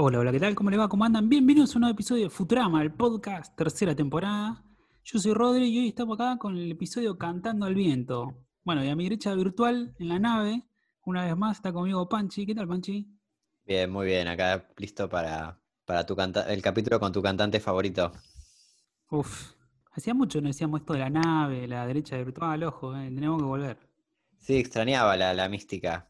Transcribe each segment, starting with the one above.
Hola, hola, ¿qué tal? ¿Cómo le va? ¿Cómo andan? Bienvenidos a un nuevo episodio de Futurama, el podcast, tercera temporada. Yo soy Rodri y hoy estamos acá con el episodio Cantando al Viento. Bueno, y a mi derecha virtual, en la nave, una vez más está conmigo Panchi. ¿Qué tal, Panchi? Bien, muy bien. Acá listo para, para tu canta el capítulo con tu cantante favorito. Uf, hacía mucho no decíamos esto de la nave, la derecha virtual, ojo, eh, tenemos que volver. Sí, extrañaba la, la mística.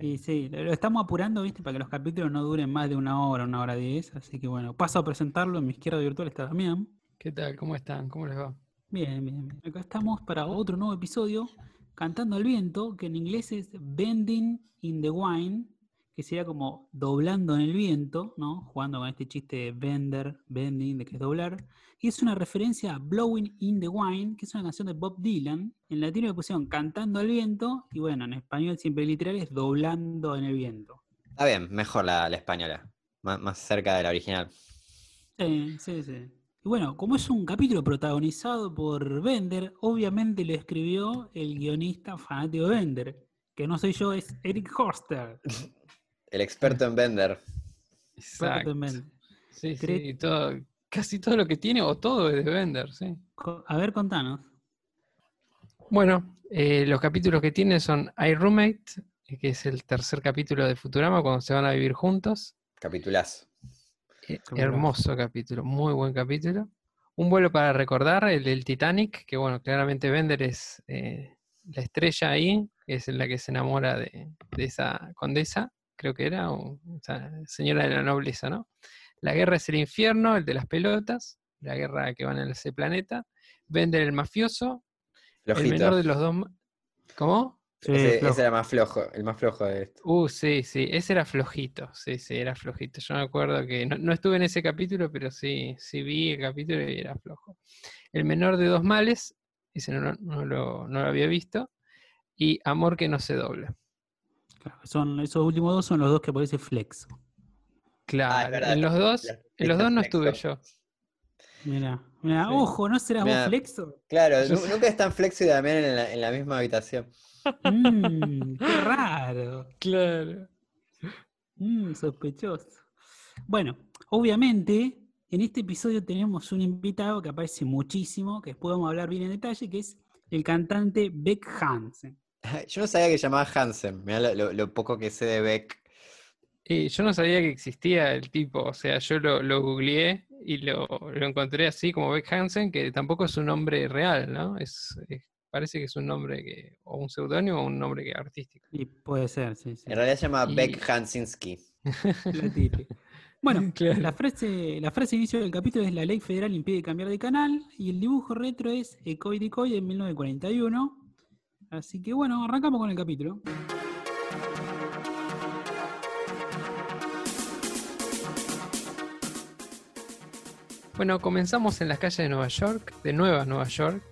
Sí, sí, lo estamos apurando, viste, para que los capítulos no duren más de una hora, una hora diez. Así que bueno, paso a presentarlo. En mi izquierda virtual está Damián. ¿Qué tal? ¿Cómo están? ¿Cómo les va? Bien, bien, bien. Acá estamos para otro nuevo episodio, Cantando al Viento, que en inglés es Bending in the Wine, que sería como doblando en el viento, ¿no? Jugando con este chiste de bender, bending, de que es doblar. Y es una referencia a Blowing in the Wine, que es una canción de Bob Dylan. En latino le pusieron Cantando al Viento, y bueno, en español siempre literal es Doblando en el Viento. Está bien, mejor la, la española, más, más, cerca de la original. Sí, sí, sí. Y bueno, como es un capítulo protagonizado por Bender, obviamente lo escribió el guionista fanático de Bender, que no soy yo, es Eric Horster. el experto en Bender. Exacto. Sí, sí, todo, casi todo lo que tiene o todo es de Bender, sí. A ver, contanos. Bueno, eh, los capítulos que tiene son I Roommate, que es el tercer capítulo de Futurama, cuando se van a vivir juntos. Capitulazo. Eh, hermoso capítulo, muy buen capítulo. Un vuelo para recordar, el del Titanic, que bueno, claramente Bender es eh, la estrella ahí, que es la que se enamora de, de esa condesa, creo que era, o, sea, señora de la nobleza, ¿no? La guerra es el infierno, el de las pelotas, la guerra que van en ese planeta. Bender el mafioso, Flojito. el menor de los dos. ¿Cómo? Sí, ese, ese, era más flojo, el más flojo de esto. Uh, sí, sí, ese era flojito, sí, sí, era flojito. Yo me acuerdo que no, no, estuve en ese capítulo, pero sí, sí vi el capítulo y era flojo. El menor de dos males, ese no, no, lo, no lo había visto, y Amor que no se dobla. Claro, son, esos últimos dos son los dos que parece flexo. Claro, ah, verdad, en los dos, en los dos no estuve yo. Mira, mira, sí. ojo, ¿no serás Mirá, vos flexo? Claro, nunca están flexo y también en la, en la misma habitación. Mmm, qué raro. Claro. Mmm, sospechoso. Bueno, obviamente, en este episodio tenemos un invitado que aparece muchísimo, que después vamos a hablar bien en detalle, que es el cantante Beck Hansen. Yo no sabía que llamaba Hansen, mirá lo, lo poco que sé de Beck. Eh, yo no sabía que existía el tipo, o sea, yo lo, lo googleé y lo, lo, encontré así como Beck Hansen, que tampoco es un nombre real, ¿no? Es, es parece que es un nombre que, o un seudónimo o un nombre que artístico. Y puede ser, sí, sí. En realidad se llama Y- Beck Hansinski. Bueno, Claro. la, frase, la frase de inicio del capítulo es la ley federal impide cambiar de canal y el dibujo retro es Ecoy Decoy en 1941. Así que bueno, arrancamos con el capítulo. Bueno, comenzamos en las calles de Nueva York, de Nueva Nueva York,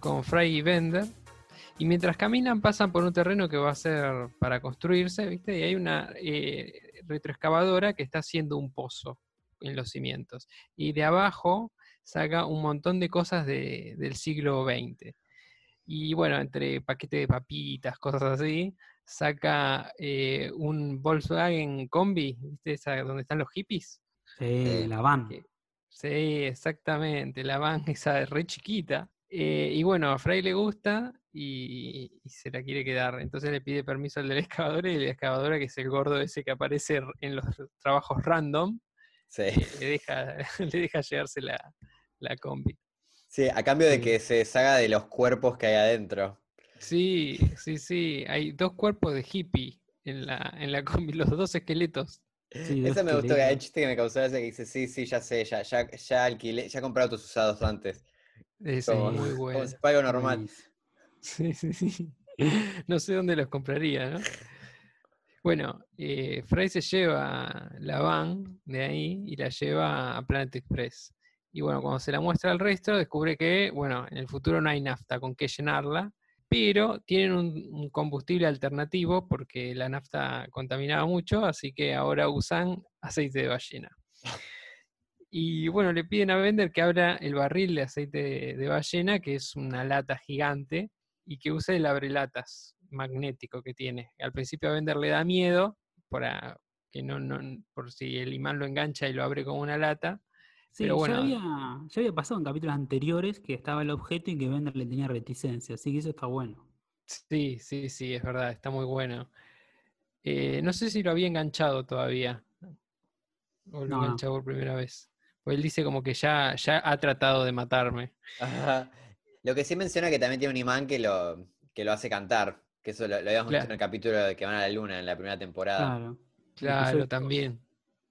con Fry y Bender. Y mientras caminan pasan por un terreno que va a ser para construirse, ¿viste? Y hay una eh, retroexcavadora que está haciendo un pozo en los cimientos. Y de abajo saca un montón de cosas de- del siglo XX. Y bueno, entre paquetes de papitas, cosas así, saca eh, un Volkswagen Combi, ¿viste? Esa, donde están los hippies. Sí, Eh, la van. que- Sí, exactamente, la van esa re chiquita. Eh, y bueno, a Fray le gusta y, y se la quiere quedar. Entonces le pide permiso al de la excavadora y la excavadora, que es el gordo ese que aparece en los trabajos random, Sí. eh, le, deja, le deja llevarse la, la combi. sí, a cambio de Sí. que se deshaga de los cuerpos que hay adentro. Sí, sí, sí. Hay dos cuerpos de hippie en la, en la combi, los dos esqueletos. Sí, Eso me gustó, esqueletos. chiste que me causó ese que dice, sí, sí, ya sé, ya, ya, ya alquilé, ya he comprado tus usados antes. Es Como, muy como bueno. si fuera algo normal. Sí, sí, sí. No sé dónde los compraría, ¿no? Bueno, eh, Fry se lleva la van de ahí y la lleva a Planet Express. Y bueno, cuando se la muestra al resto, descubre que, bueno, en el futuro no hay nafta con qué llenarla, pero tienen un, combustible alternativo porque la nafta contaminaba mucho, así que ahora usan aceite de ballena. Y bueno, le piden a Bender que abra el barril de aceite de, ballena, que es una lata gigante, y que use el abrelatas magnético que tiene. Al principio a Bender le da miedo, para, que no, por si el imán lo engancha y lo abre como una lata. Sí, Pero ya, bueno. había, ya había pasado en capítulos anteriores que estaba el objeto y que Bender le tenía reticencia, así que eso está bueno. Sí, sí, sí, es verdad, está muy bueno. Eh, no sé si lo había enganchado todavía. O lo No, enganchado por primera vez. Pues él dice como que ya, ya ha tratado de matarme. Ajá. Lo que sí menciona que también tiene un imán que lo, que lo hace cantar. Que eso lo, lo habíamos visto en Claro. el capítulo de que van a la luna en la primera temporada. Claro. Claro, también.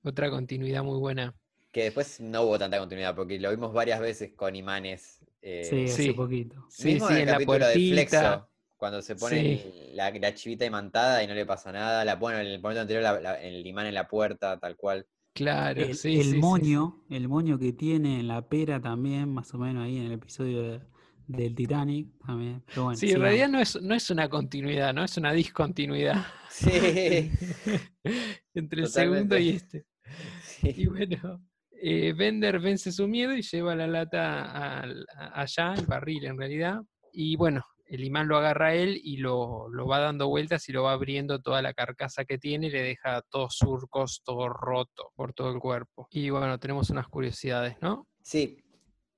Otra continuidad muy buena. Que después no hubo tanta continuidad porque lo vimos varias veces con imanes. eh, Sí, hace sí. poquito. Sí, mismo sí, en el en la capítulo de. Flexo, cuando se pone Sí. la, la chivita imantada y no le pasa nada. La, bueno, en el momento anterior la- la- el imán en la puerta, tal cual. Claro, El, sí, el sí, sí, sí. moño, el moño que tiene en la pera también, más o menos ahí en el episodio de- del Titanic también. Pero bueno, Sí, en realidad no es, no es una continuidad, ¿no? Es una discontinuidad Sí. entre el segundo y este. sí. Y bueno, eh, Bender vence su miedo y lleva la lata allá, el barril en realidad. Y bueno, el imán lo agarra a él y lo, lo va dando vueltas y lo va abriendo toda la carcasa que tiene y le deja todos surcos, todo roto por todo el cuerpo. Y bueno, tenemos unas curiosidades, ¿no? Sí.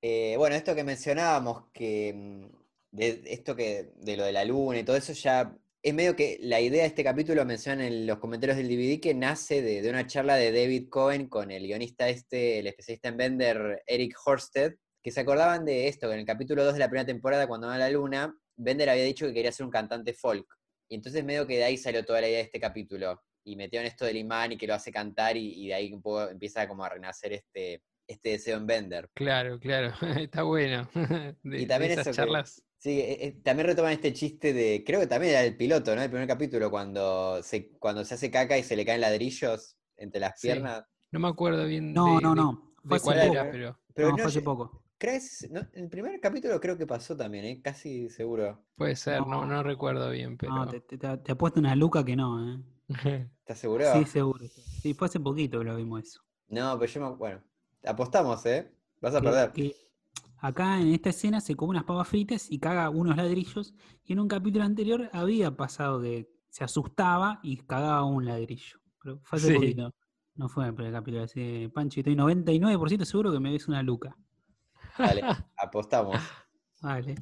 Eh, bueno, esto que mencionábamos, que mm, de esto que de lo de la luna y todo eso ya es medio que la idea de este capítulo mencionan en los comentarios del DVD que nace de, de una charla de David Cohen con el guionista este, el especialista en Bender, Eric Horsted, que se acordaban de esto, que en el capítulo 2 de la primera temporada, cuando va a la luna, Bender había dicho que quería ser un cantante folk. Y entonces medio que de ahí salió toda la idea de este capítulo. Y metieron esto del imán y que lo hace cantar y, y de ahí un poco empieza como a renacer este, este deseo en Bender. Claro, claro, está bueno. De, Y también de esas eso que- charlas. Sí, eh, eh, también retoman este chiste de, creo que también era el piloto, ¿no? El primer capítulo, cuando se, cuando se hace caca y se le caen ladrillos entre las Sí. piernas. No me acuerdo bien No, de, no, no. de Fue hace cuál poco. era, pero Pero no, no, fue hace poco. ¿crees? No, el primer capítulo creo que pasó también, ¿eh? Casi seguro. puede ser, no, no No. recuerdo bien, pero... No, te, te, te- apuesto una luca que no, ¿eh? ¿Estás seguro? Sí, seguro. Sí, fue hace poquito que lo vimos eso. No, pero yo me... Bueno, apostamos, ¿eh? Vas a perder. que acá en esta escena se come unas papas fritas y caga unos ladrillos. Y en un capítulo anterior había pasado que se asustaba y cagaba un ladrillo. Pero fue hace Sí. poquito. No fue en el primer capítulo. Así, Pancho, estoy 99% seguro que me ves una luca. Dale, apostamos. Vale.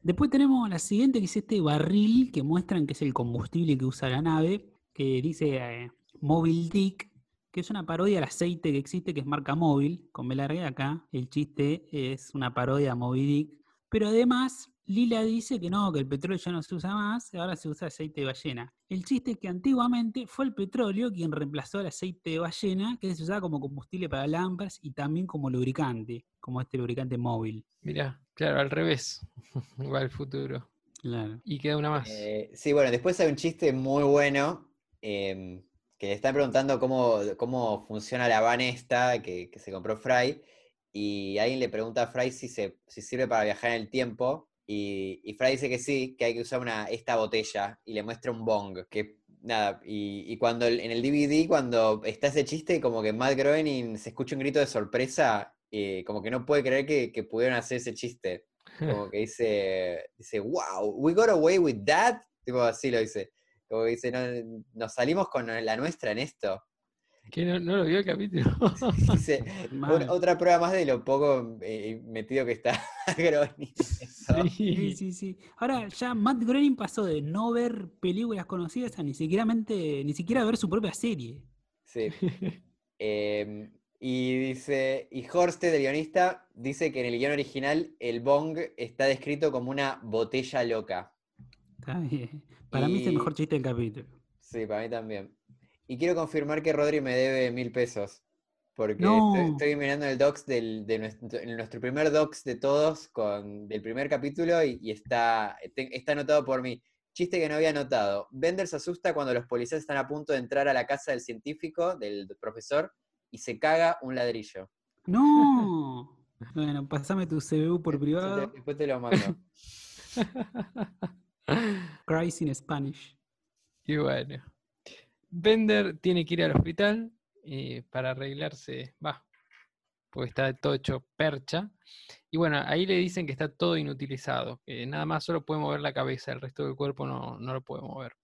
Después tenemos la siguiente, que es este barril que muestran que es el combustible que usa la nave, que dice eh, Mobile Dick, que es una parodia al aceite que existe, que es marca móvil, con B larga acá. El chiste es una parodia a Moby Dick. Pero además, Lila dice que no, que el petróleo ya no se usa más, ahora se usa aceite de ballena. El chiste es que antiguamente fue el petróleo quien reemplazó al aceite de ballena, que se usaba como combustible para lámparas y también como lubricante, como este lubricante móvil. Mirá, claro, al revés. Va al futuro. Claro. Y queda una más. Eh, sí, bueno, después hay un chiste muy bueno em, que le están preguntando cómo, cómo funciona la van esta que, que se compró Fry y alguien le pregunta a Fry si, se, si sirve para viajar en el tiempo y, y Fry dice que sí, que hay que usar una, esta botella y le muestra un bong, que nada, y, y cuando el- en el DVD cuando está ese chiste como que Matt Groening se escucha un grito de sorpresa, eh, como que no puede creer que, que pudieron hacer ese chiste como que dice, dice, wow, we got away with that. Tipo así lo dice. Como dice, "No, nos salimos con la nuestra en esto. que no, no lo vio el capítulo. Dice, Mal. "Una- otra prueba más de lo poco eh, metido que está Groening. Sí, sí. sí, sí. Ahora ya Matt Groening pasó de no ver películas conocidas a ni siquiera, mente- ni siquiera ver su propia serie. Sí. Em, y dice, y Horsted, el guionista, dice que en el guion original el bong está descrito como una botella loca. Está bien. Para mí es el mejor chiste del capítulo. Sí, para mí también. Y quiero confirmar que Rodri me debe mil pesos. Porque No. estoy, estoy mirando el docs del, de nuestro, primer docs de todos, con, del primer capítulo, y, y está, te- está anotado por mí. Chiste que no había anotado. Bender se asusta cuando los policías están a punto de entrar a la casa del científico, del profesor, y se caga un ladrillo. ¡No! Bueno, pasame tu CBU por privado. Después te lo mando. Cries in Spanish. Y bueno. Bender tiene que ir al hospital eh, para arreglarse, va, porque está todo hecho percha. Y bueno, ahí le dicen que está todo inutilizado, que nada más solo puede mover la cabeza, el resto del cuerpo no, no lo puede mover.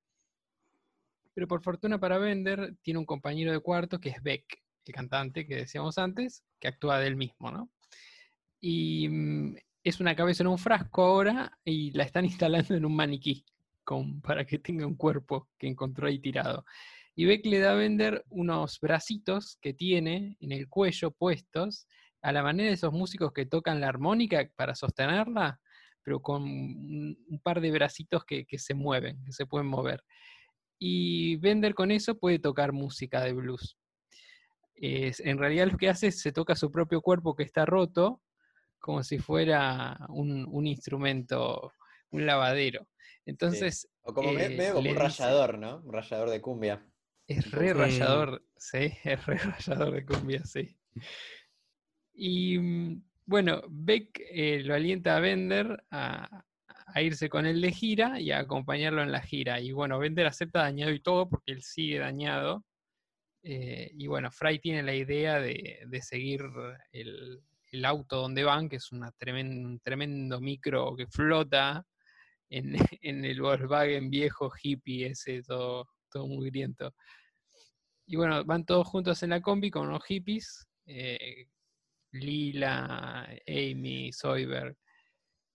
Pero por fortuna para Bender, tiene un compañero de cuarto que es Beck, el cantante que decíamos antes, que actúa del mismo, ¿no? Y mm, es una cabeza en un frasco ahora y la están instalando en un maniquí con, para que tenga un cuerpo que encontró ahí tirado. Y Beck le da a Bender unos bracitos que tiene en el cuello puestos, a la manera de esos músicos que tocan la armónica para sostenerla, pero con un par de bracitos que, que se mueven, que se pueden mover. Y Bender con eso puede tocar música de blues. Es, en realidad lo que hace es se toca su propio cuerpo que está roto, como si fuera un, un instrumento, un lavadero. Entonces. O como eh, medio como un dice- rayador, ¿no? Un rayador de cumbia. Es re Sí. rayador, sí, es re rayador de cumbia, sí. Y mm, bueno, Beck eh, lo alienta a Bender a, a irse con él de gira y a acompañarlo en la gira. Y bueno, Bender acepta dañado y todo porque él sigue dañado. Eh, y bueno, Fry tiene la idea de, de seguir el, el auto donde van, que es una tremen- un tremendo micro que flota en, en el Volkswagen viejo hippie ese, todo, todo mugriento. Y bueno, van todos juntos en la combi con unos hippies, eh, Lila, Amy, Soyberg.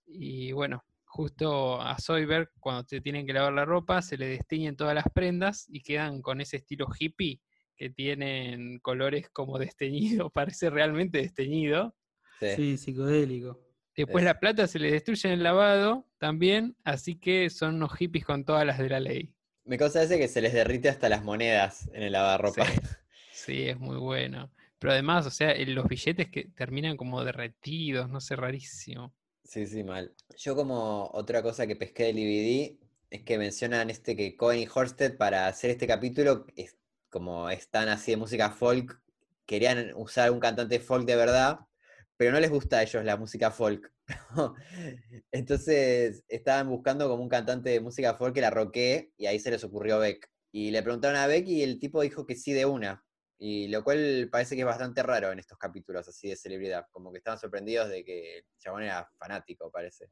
Y bueno, justo a Soyberg, cuando te tienen que lavar la ropa, se le destiñen todas las prendas y quedan con ese estilo hippie que tienen colores como desteñido, parece realmente desteñido. Sí. Sí, psicodélico. Después Es- la plata se le destruye en el lavado también, así que son unos hippies con todas las de la ley. Me causa ese que se les derrite hasta las monedas en el lavarropa. Sí, sí, es muy bueno. Pero además, o sea, el- los billetes que terminan como derretidos, no sé, rarísimo. Sí, sí, mal. Yo como otra cosa que pesqué del DVD es que mencionan este que Cohen y Horsted para hacer este capítulo, es, como están así de música folk, querían usar un cantante folk de verdad, pero no les gusta a ellos la música folk. Entonces estaban buscando como un cantante de música folk que la roquee y ahí se les ocurrió Beck. Y le preguntaron a Beck y el tipo dijo que sí de una. Y lo cual parece que es bastante raro en estos capítulos así de celebridad. Como que estaban sorprendidos de que el chabón era fanático, parece.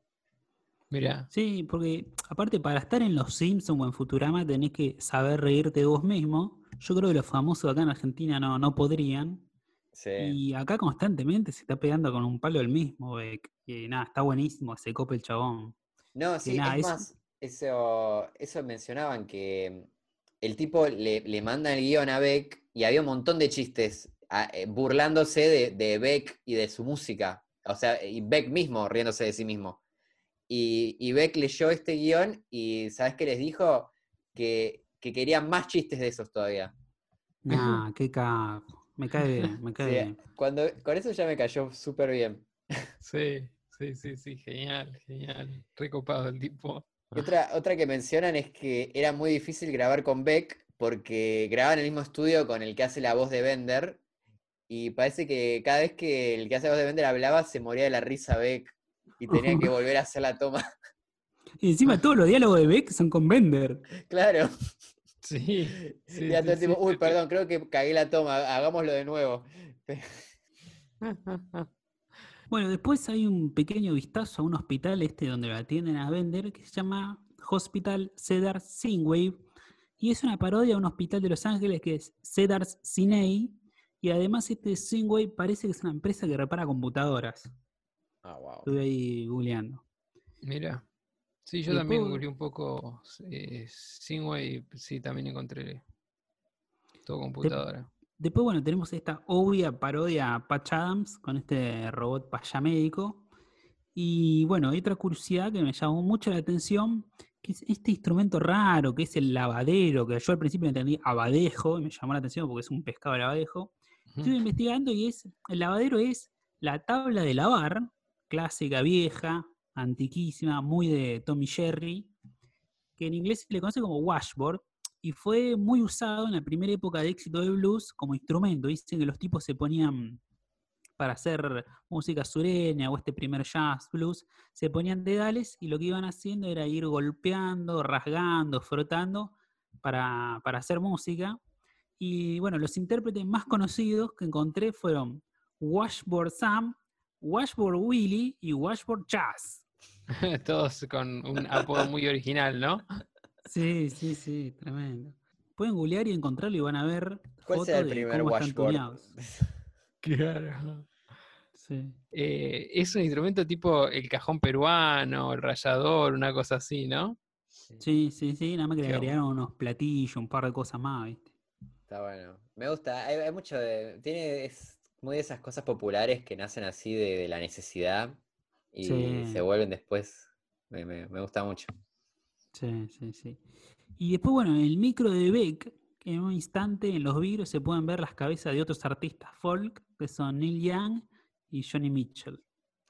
Mira, Sí, porque aparte para estar en Los Simpsons o en Futurama tenés que saber reírte de vos mismo. Yo creo que los famosos acá en Argentina no, no podrían. Sí. Y acá constantemente se está pegando con un palo el mismo, Beck. Y nada, está buenísimo, se copa el chabón. No, sí, nada, es es- más, eso, eso mencionaban que el tipo le, le manda el guion a Beck y había un montón de chistes a- eh, burlándose de, de Beck y de su música. O sea, y Beck mismo riéndose de sí mismo. Y, y Beck leyó este guion y ¿sabes qué les dijo? Que, que querían más chistes de esos todavía. Nah, qué capo. Me cae bien, me cae Sí, bien. cuando, con eso ya me cayó súper bien. sí, sí, sí, sí, genial, genial. Recopado el tipo. Y otra, otra que mencionan es que era muy difícil grabar con Beck porque grababan en el mismo estudio con el que hace la voz de Bender y parece que cada vez que el que hace la voz de Bender hablaba se moría de la risa Beck y tenían que volver a hacer la toma. Y encima todos los diálogos de Beck son con Bender. claro. Sí, sí, Y ya sí, uy, sí. perdón, creo que cagué la toma, hagámoslo de nuevo. Bueno, después hay un pequeño vistazo a un hospital este donde lo atienden a Bender que se llama Hospital Cedar Sinway y es una parodia a un hospital de Los Ángeles que es Cedars Sinai y además este Sinway parece que es una empresa que repara computadoras. Ah, wow. Estuve ahí googleando. Mira. Sí, yo también googleé un poco eh, Singway, sí, también encontré todo computadora. Después, bueno, tenemos esta obvia parodia a Patch Adams con este robot payamédico. Y bueno, hay otra curiosidad que me llamó mucho la atención, que es este instrumento raro, que es el lavadero, que yo al principio entendí abadejo, y me llamó la atención porque es un pescado de abadejo. Estuve investigando y es, el lavadero es la tabla de lavar, clásica, vieja, antiquísima, muy de Tommy Jerry, que en inglés se le conoce como washboard, y fue muy usado en la primera época de éxito del blues como instrumento. Dicen que los tipos se ponían para hacer música sureña o este primer jazz blues, se ponían dedales y lo que iban haciendo era ir golpeando, rasgando, frotando para, para hacer música. Y bueno, los intérpretes más conocidos que encontré fueron Washboard Sam, Washboard Willie y Washboard Jazz. Todos con un apodo muy original, ¿no? Sí, sí, sí, tremendo. Pueden googlear y encontrarlo y van a ver ¿Cuál será el primer washboard? Claro. Sí. Eh, es un instrumento tipo el cajón peruano, el rallador, una cosa así, ¿no? sí, sí, sí, nada más que le agregaron unos platillos, un par de cosas más, ¿viste? Está bueno. Me gusta. Hay, hay mucho de. Tiene. Es muy de esas cosas populares que nacen así de, de la necesidad y Sí. se vuelven después. Me, me- me gusta mucho. Sí, sí, sí. Y después, bueno, en el micro de Beck, en un instante en los vidrios se pueden ver las cabezas de otros artistas folk, que son Neil Young y Johnny Mitchell.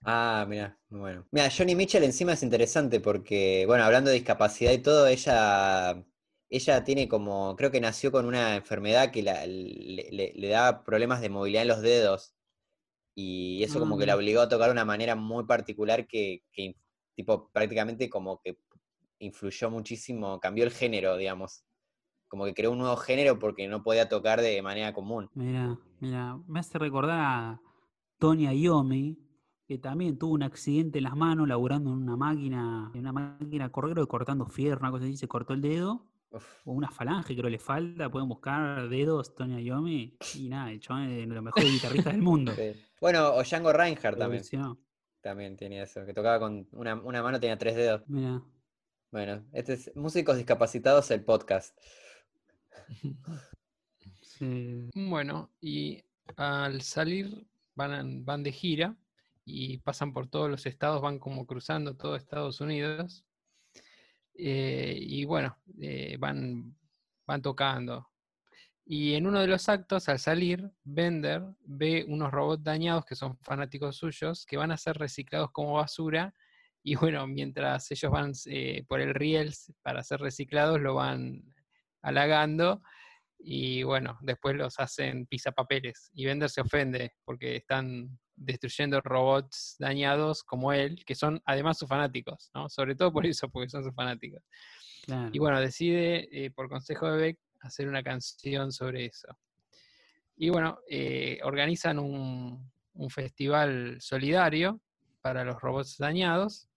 Ah, mira, muy bueno. Mira, Johnny Mitchell encima es interesante porque, bueno, hablando de discapacidad y todo, ella, ella tiene como, creo que nació con una enfermedad que la- le, le- le da problemas de movilidad en los dedos. Y eso como que la mira. obligó a tocar de una manera muy particular que, que, tipo, prácticamente como que influyó muchísimo, cambió el género, digamos. Como que creó un nuevo género porque no podía tocar de manera común. Mira, mira, me hace recordar a Tony Iommi, que también tuvo un accidente en las manos laburando en una máquina, en una máquina correro cortando fierro, una cosa así, se cortó el dedo, o una falange creo le falta, pueden buscar dedos Tony Iommi, y nada, el chabón es de los mejores guitarristas del mundo. sí. Bueno, o Django Reinhardt también. También tenía eso, que tocaba con una, una mano, tenía tres dedos. Mira, Bueno, este es Músicos Discapacitados, el podcast. sí. Bueno, y al salir van, van de gira y pasan por todos los estados, van como cruzando todo Estados Unidos. Eh, y bueno, eh, van, van tocando. Y en uno de los actos, al salir, Bender ve unos robots dañados que son fanáticos suyos, que van a ser reciclados como basura. Y bueno, mientras ellos van eh, por el riel para ser reciclados, lo van halagando. Y bueno, después los hacen pisapapeles. Y Bender se ofende porque están destruyendo robots dañados como él, que son además sus fanáticos, ¿no? Sobre todo por eso, porque son sus fanáticos. Claro. Y bueno, decide, eh, por consejo de Beck, hacer una canción sobre eso. Y bueno, eh, organizan un, un festival solidario para los robots dañados,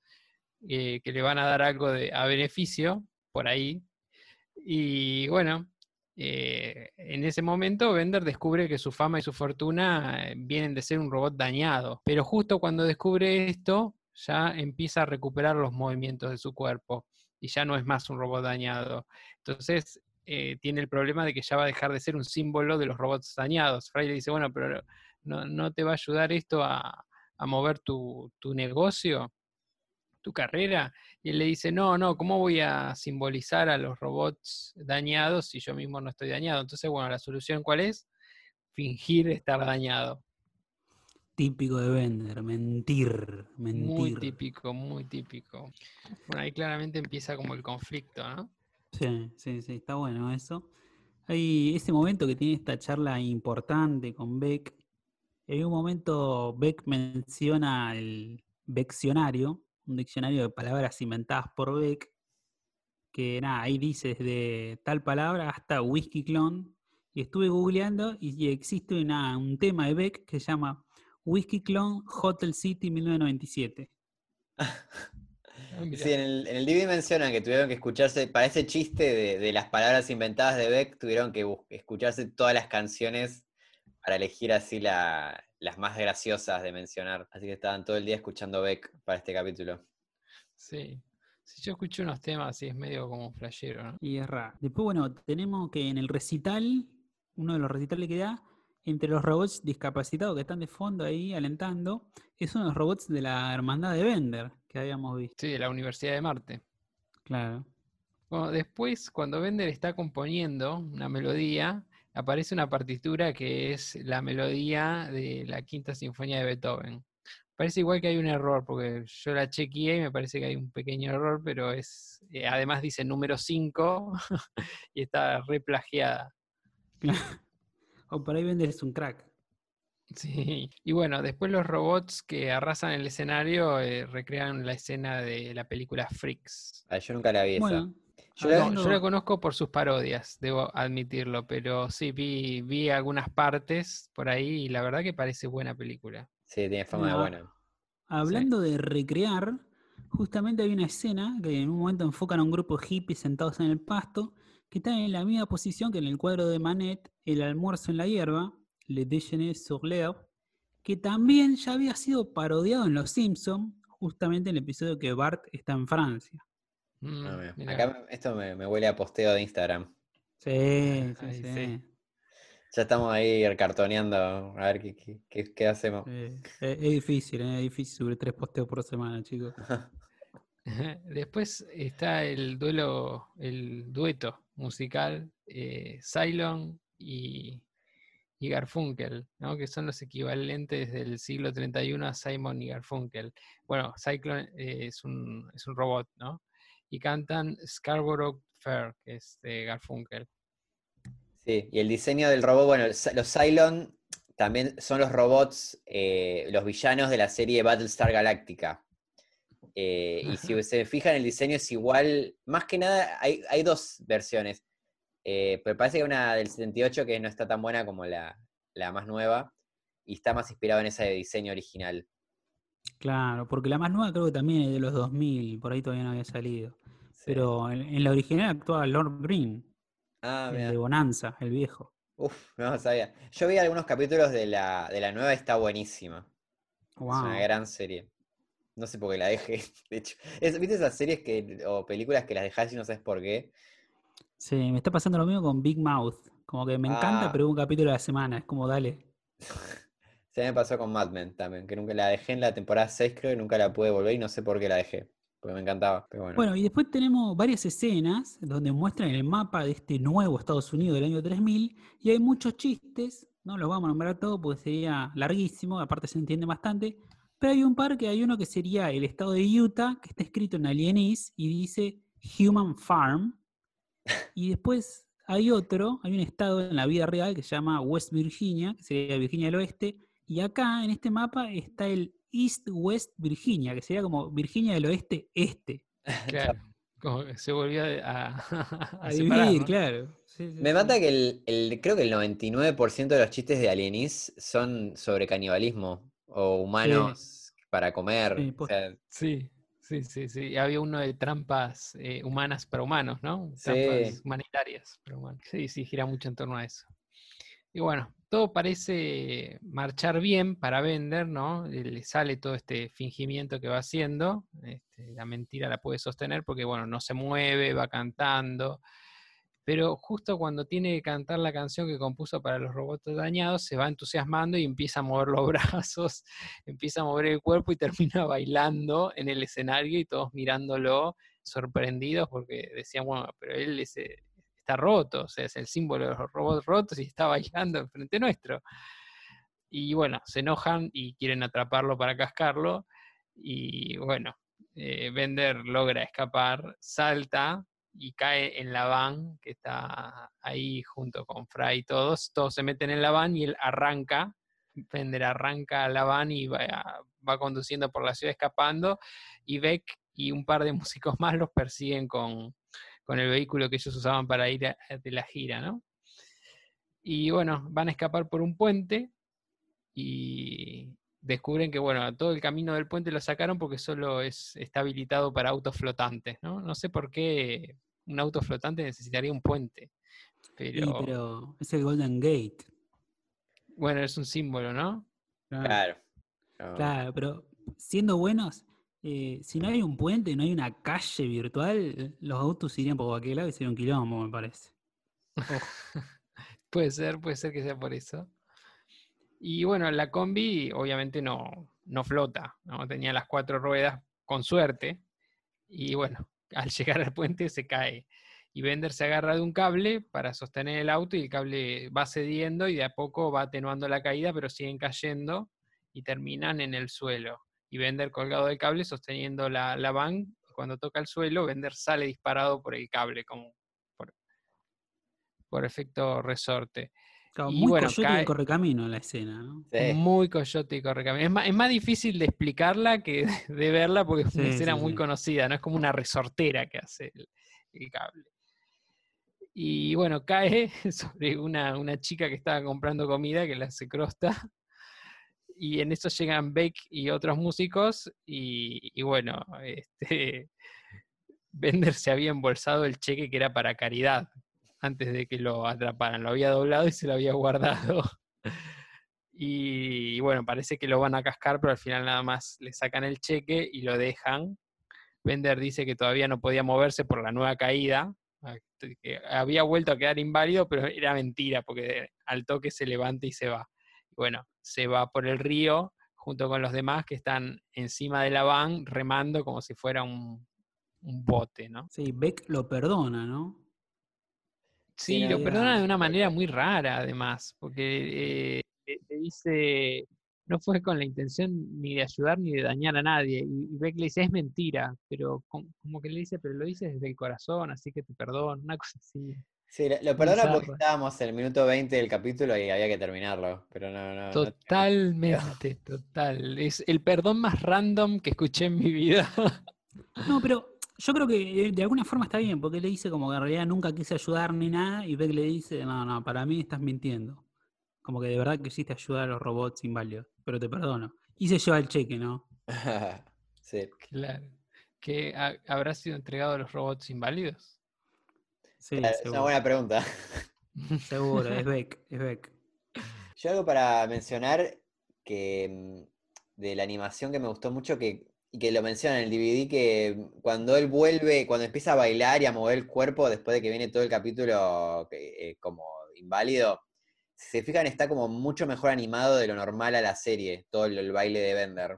eh, que le van a dar algo de, a beneficio por ahí. Y bueno, eh, en ese momento Bender descubre que su fama y su fortuna eh, vienen de ser un robot dañado. Pero justo cuando descubre esto, ya empieza a recuperar los movimientos de su cuerpo y ya no es más un robot dañado. Entonces eh, tiene el problema de que ya va a dejar de ser un símbolo de los robots dañados. Fry le dice, bueno, pero no, te va a ayudar esto a, mover tu negocio, tu carrera. Y él le dice, no, no, ¿cómo voy a simbolizar a los robots dañados si yo mismo no estoy dañado? Entonces, bueno, la solución cuál es? Fingir estar dañado. Típico de Bender, mentir, mentir. Muy típico, muy típico. Bueno, ahí claramente empieza como el conflicto, ¿no? Sí, sí, sí, está bueno eso. Hay ese momento que tiene esta charla importante con Beck. En un momento Beck menciona el Beccionario, un diccionario de palabras inventadas por Beck, que nada, ahí dice desde tal palabra hasta whisky clone. Y estuve googleando y y existe una- un tema de Beck que se llama Whisky Clone Hotel City 1997. Ah. Sí, en el, en el DVD mencionan que tuvieron que escucharse, para ese chiste de, de las palabras inventadas de Beck, tuvieron que escucharse todas las canciones para elegir así la- las más graciosas de mencionar. Así que estaban todo el día escuchando Beck para este capítulo. Sí. Si yo escucho unos temas así es medio como flashero, ¿no? Y es raro. Después, bueno, tenemos que en el recital, uno de los recitales que da, entre los robots discapacitados que están de fondo ahí alentando, es uno de los robots de la hermandad de Bender que habíamos visto. Sí, de la Universidad de Marte. Claro. Bueno, después, cuando Bender está componiendo una melodía, aparece una partitura que es la melodía de la Quinta Sinfonía de Beethoven. Parece igual que hay un error, porque yo la chequeé y me parece que hay un pequeño error, pero es. eh, además dice número 5 y está re plagiada. O por ahí Bender es un crack. Sí. Y bueno, después los robots que arrasan el escenario eh, recrean la escena de la película Freaks. Ah, yo nunca la vi esa. Yo la- yo conozco por sus parodias, debo admitirlo, pero sí vi, vi algunas partes por ahí y la verdad que parece buena película. Sí, tiene fama de buena. Hablando de recrear, justamente hay una escena que en un momento enfocan a un grupo de hippies sentados en el pasto, que está en la misma posición que en el cuadro de Manet, El almuerzo en la hierba, Le déjeuner sur l'herbe, que también ya había sido parodiado en Los Simpsons, justamente en el episodio que Bart está en Francia. Mm. Acá esto me, me huele a posteo de Instagram. Sí, sí, sí. sí. Ya estamos ahí cartoneando a ver qué, qué- qué- qué hacemos. Sí. Es, es difícil, ¿eh? es difícil subir tres posteos por semana, chicos. Después está el duelo, el dueto musical eh, Cylon y, y Garfunkel, ¿no? que son los equivalentes del siglo 31 a Simon y Garfunkel. Bueno, Cyclone eh, es, un, es un robot, ¿no? Y cantan Scarborough Fair, que es de Garfunkel. Sí, y el diseño del robot, bueno, los Cylon también son los robots, eh, los villanos de la serie Battlestar Galactica. Eh, y si se fijan, el diseño es igual, más que nada, hay, hay dos versiones. Eh, pero parece que hay una del 78 que no está tan buena como la, la más nueva, y está más inspirado en ese diseño original. Claro, porque la más nueva creo que también es de los 2000, por ahí todavía no había salido. Sí. Pero en, en la original actuaba Lord Green, Ah, el de Bonanza, el viejo. Uf, no sabía. Yo vi algunos capítulos de la, de la nueva, está buenísima. Es una Wow. gran serie. No sé por qué la dejé. De hecho, Es- ¿viste esas series que, o películas que las dejás y no sabes por qué? Sí, me está pasando lo mismo con Big Mouth. Como que me encanta, Ah. pero un capítulo a la semana. Es como, dale. Se me pasó con Mad Men también, que nunca la dejé en la temporada 6, creo, y nunca la pude volver y no sé por qué la dejé. Porque me encantaba. Pero bueno. Bueno, y después tenemos varias escenas donde muestran el mapa de este nuevo Estados Unidos del año 3000 y hay muchos chistes, no los vamos a nombrar todos porque sería larguísimo, aparte se entiende bastante, pero hay un par que hay uno que sería el estado de Utah, que está escrito en alienis y dice Human Farm, y después hay otro, hay un estado en la vida real que se llama West Virginia, que sería Virginia del Oeste, y acá en este mapa está el East West Virginia, que sería como Virginia del Oeste Este. Claro, como que se volvió a, a- separar, ¿no? claro. Sí, sí, Me sí. mata que el, el- creo que el 99% de los chistes de Alienis son sobre canibalismo o humanos para comer. Sí, o posta. sea, Sí, sí, sí, Había uno de trampas eh, humanas para humanos, ¿no? Sí. Trampas humanitarias para humanos. Sí, sí, gira mucho en torno a eso. Y bueno, todo parece marchar bien para vender, ¿no? Le sale todo este fingimiento que va haciendo. este, la mentira la puede sostener porque, bueno, no se mueve, va cantando. Pero justo cuando tiene que cantar la canción que compuso para los robots dañados, se va entusiasmando y empieza a mover los brazos, empieza a mover el cuerpo y termina bailando en el escenario y todos mirándolo sorprendidos porque decían, bueno, pero él es, eh, está roto, o sea, es el símbolo de los robots rotos y está bailando enfrente nuestro. Y bueno, se enojan y quieren atraparlo para cascarlo. Y bueno, eh, Bender logra escapar, salta y cae en la van que está ahí junto con Fry y todos. Todos se meten en la van y él arranca. Bender arranca la van y va, va conduciendo por la ciudad escapando. Y Beck y un par de músicos más los persiguen con, con el vehículo que ellos usaban para ir a- de la gira, ¿no? Y bueno, van a escapar por un puente y descubren que, bueno, todo el camino del puente lo sacaron porque solo es, está habilitado para autos flotantes, ¿no? No sé por qué un auto flotante necesitaría un puente, Sí, pero, pero es el Golden Gate. bueno, es un símbolo, ¿no? Claro. Claro, pero siendo buenos, eh, si no hay un puente, no hay una calle virtual, los autos irían por cualquier lado y sería un me parece. Puede ser, puede ser que sea por eso. Y bueno, la combi obviamente no, no flota, ¿no? Tenía las cuatro ruedas con suerte. Y bueno, al llegar al puente se cae. Y Bender se agarra de un cable para sostener el auto y el cable va cediendo y de a poco va atenuando la caída, pero siguen cayendo y terminan en el suelo. Y Bender colgado del cable sosteniendo la, la van. Cuando toca el suelo, Bender sale disparado por el cable, como por, por efecto resorte. Claro, Y muy bueno, coyote cae- y correcamino en la escena, ¿no? Sí. Muy coyote y correcamino. Es más, es más difícil de explicarla que de, de verla porque es una Sí, escena sí, muy sí. conocida, ¿no? Es como una resortera que hace el, el cable. Y bueno, cae sobre una, una chica que estaba comprando comida que la hace crosta. Y en eso llegan Beck y otros músicos. Y, y bueno, este, Bender se había embolsado el cheque que era para caridad. antes de que lo atraparan. Lo había doblado y se lo había guardado. Y, bueno, parece que lo van a cascar, pero al final nada más le sacan el cheque y lo dejan. Bender dice que todavía no podía moverse por la nueva caída, que había vuelto a quedar inválido, pero era mentira, porque al toque se levanta y se va. Bueno, se va por el río junto con los demás que están encima de la van remando como si fuera un, un bote, ¿no? Sí, Beck lo perdona, ¿no? Sí, lo perdona de una manera muy rara, además, porque eh, te dice, no fue con la intención ni de ayudar ni de dañar a nadie. Y Beck le dice, es mentira, pero como que le dice, pero lo dice desde el corazón, así que te perdono, una cosa así. Sí, lo perdona porque estábamos en el minuto 20 del capítulo y había que terminarlo, pero no, no. Totalmente, total. Es el perdón más random que escuché en mi vida. No, pero yo creo que de alguna forma está bien, porque le dice como que en realidad nunca quise ayudar ni nada, y Beck le dice, no, no, para mí estás mintiendo. Como que de verdad quisiste ayudar a los robots inválidos, pero te perdono. Y se lleva el cheque, ¿no? sí. Claro. ¿Que habrá sido entregado a los robots inválidos? Sí, es una buena pregunta. seguro, es Beck, es Beck. Yo algo para mencionar que mm, de la animación que me gustó mucho, que, y que lo menciona en el DVD, que cuando él vuelve, cuando empieza a bailar y a mover el cuerpo después de que viene todo el capítulo eh, como inválido, si se fijan, está como mucho mejor animado de lo normal a la serie, todo el, baile de Bender.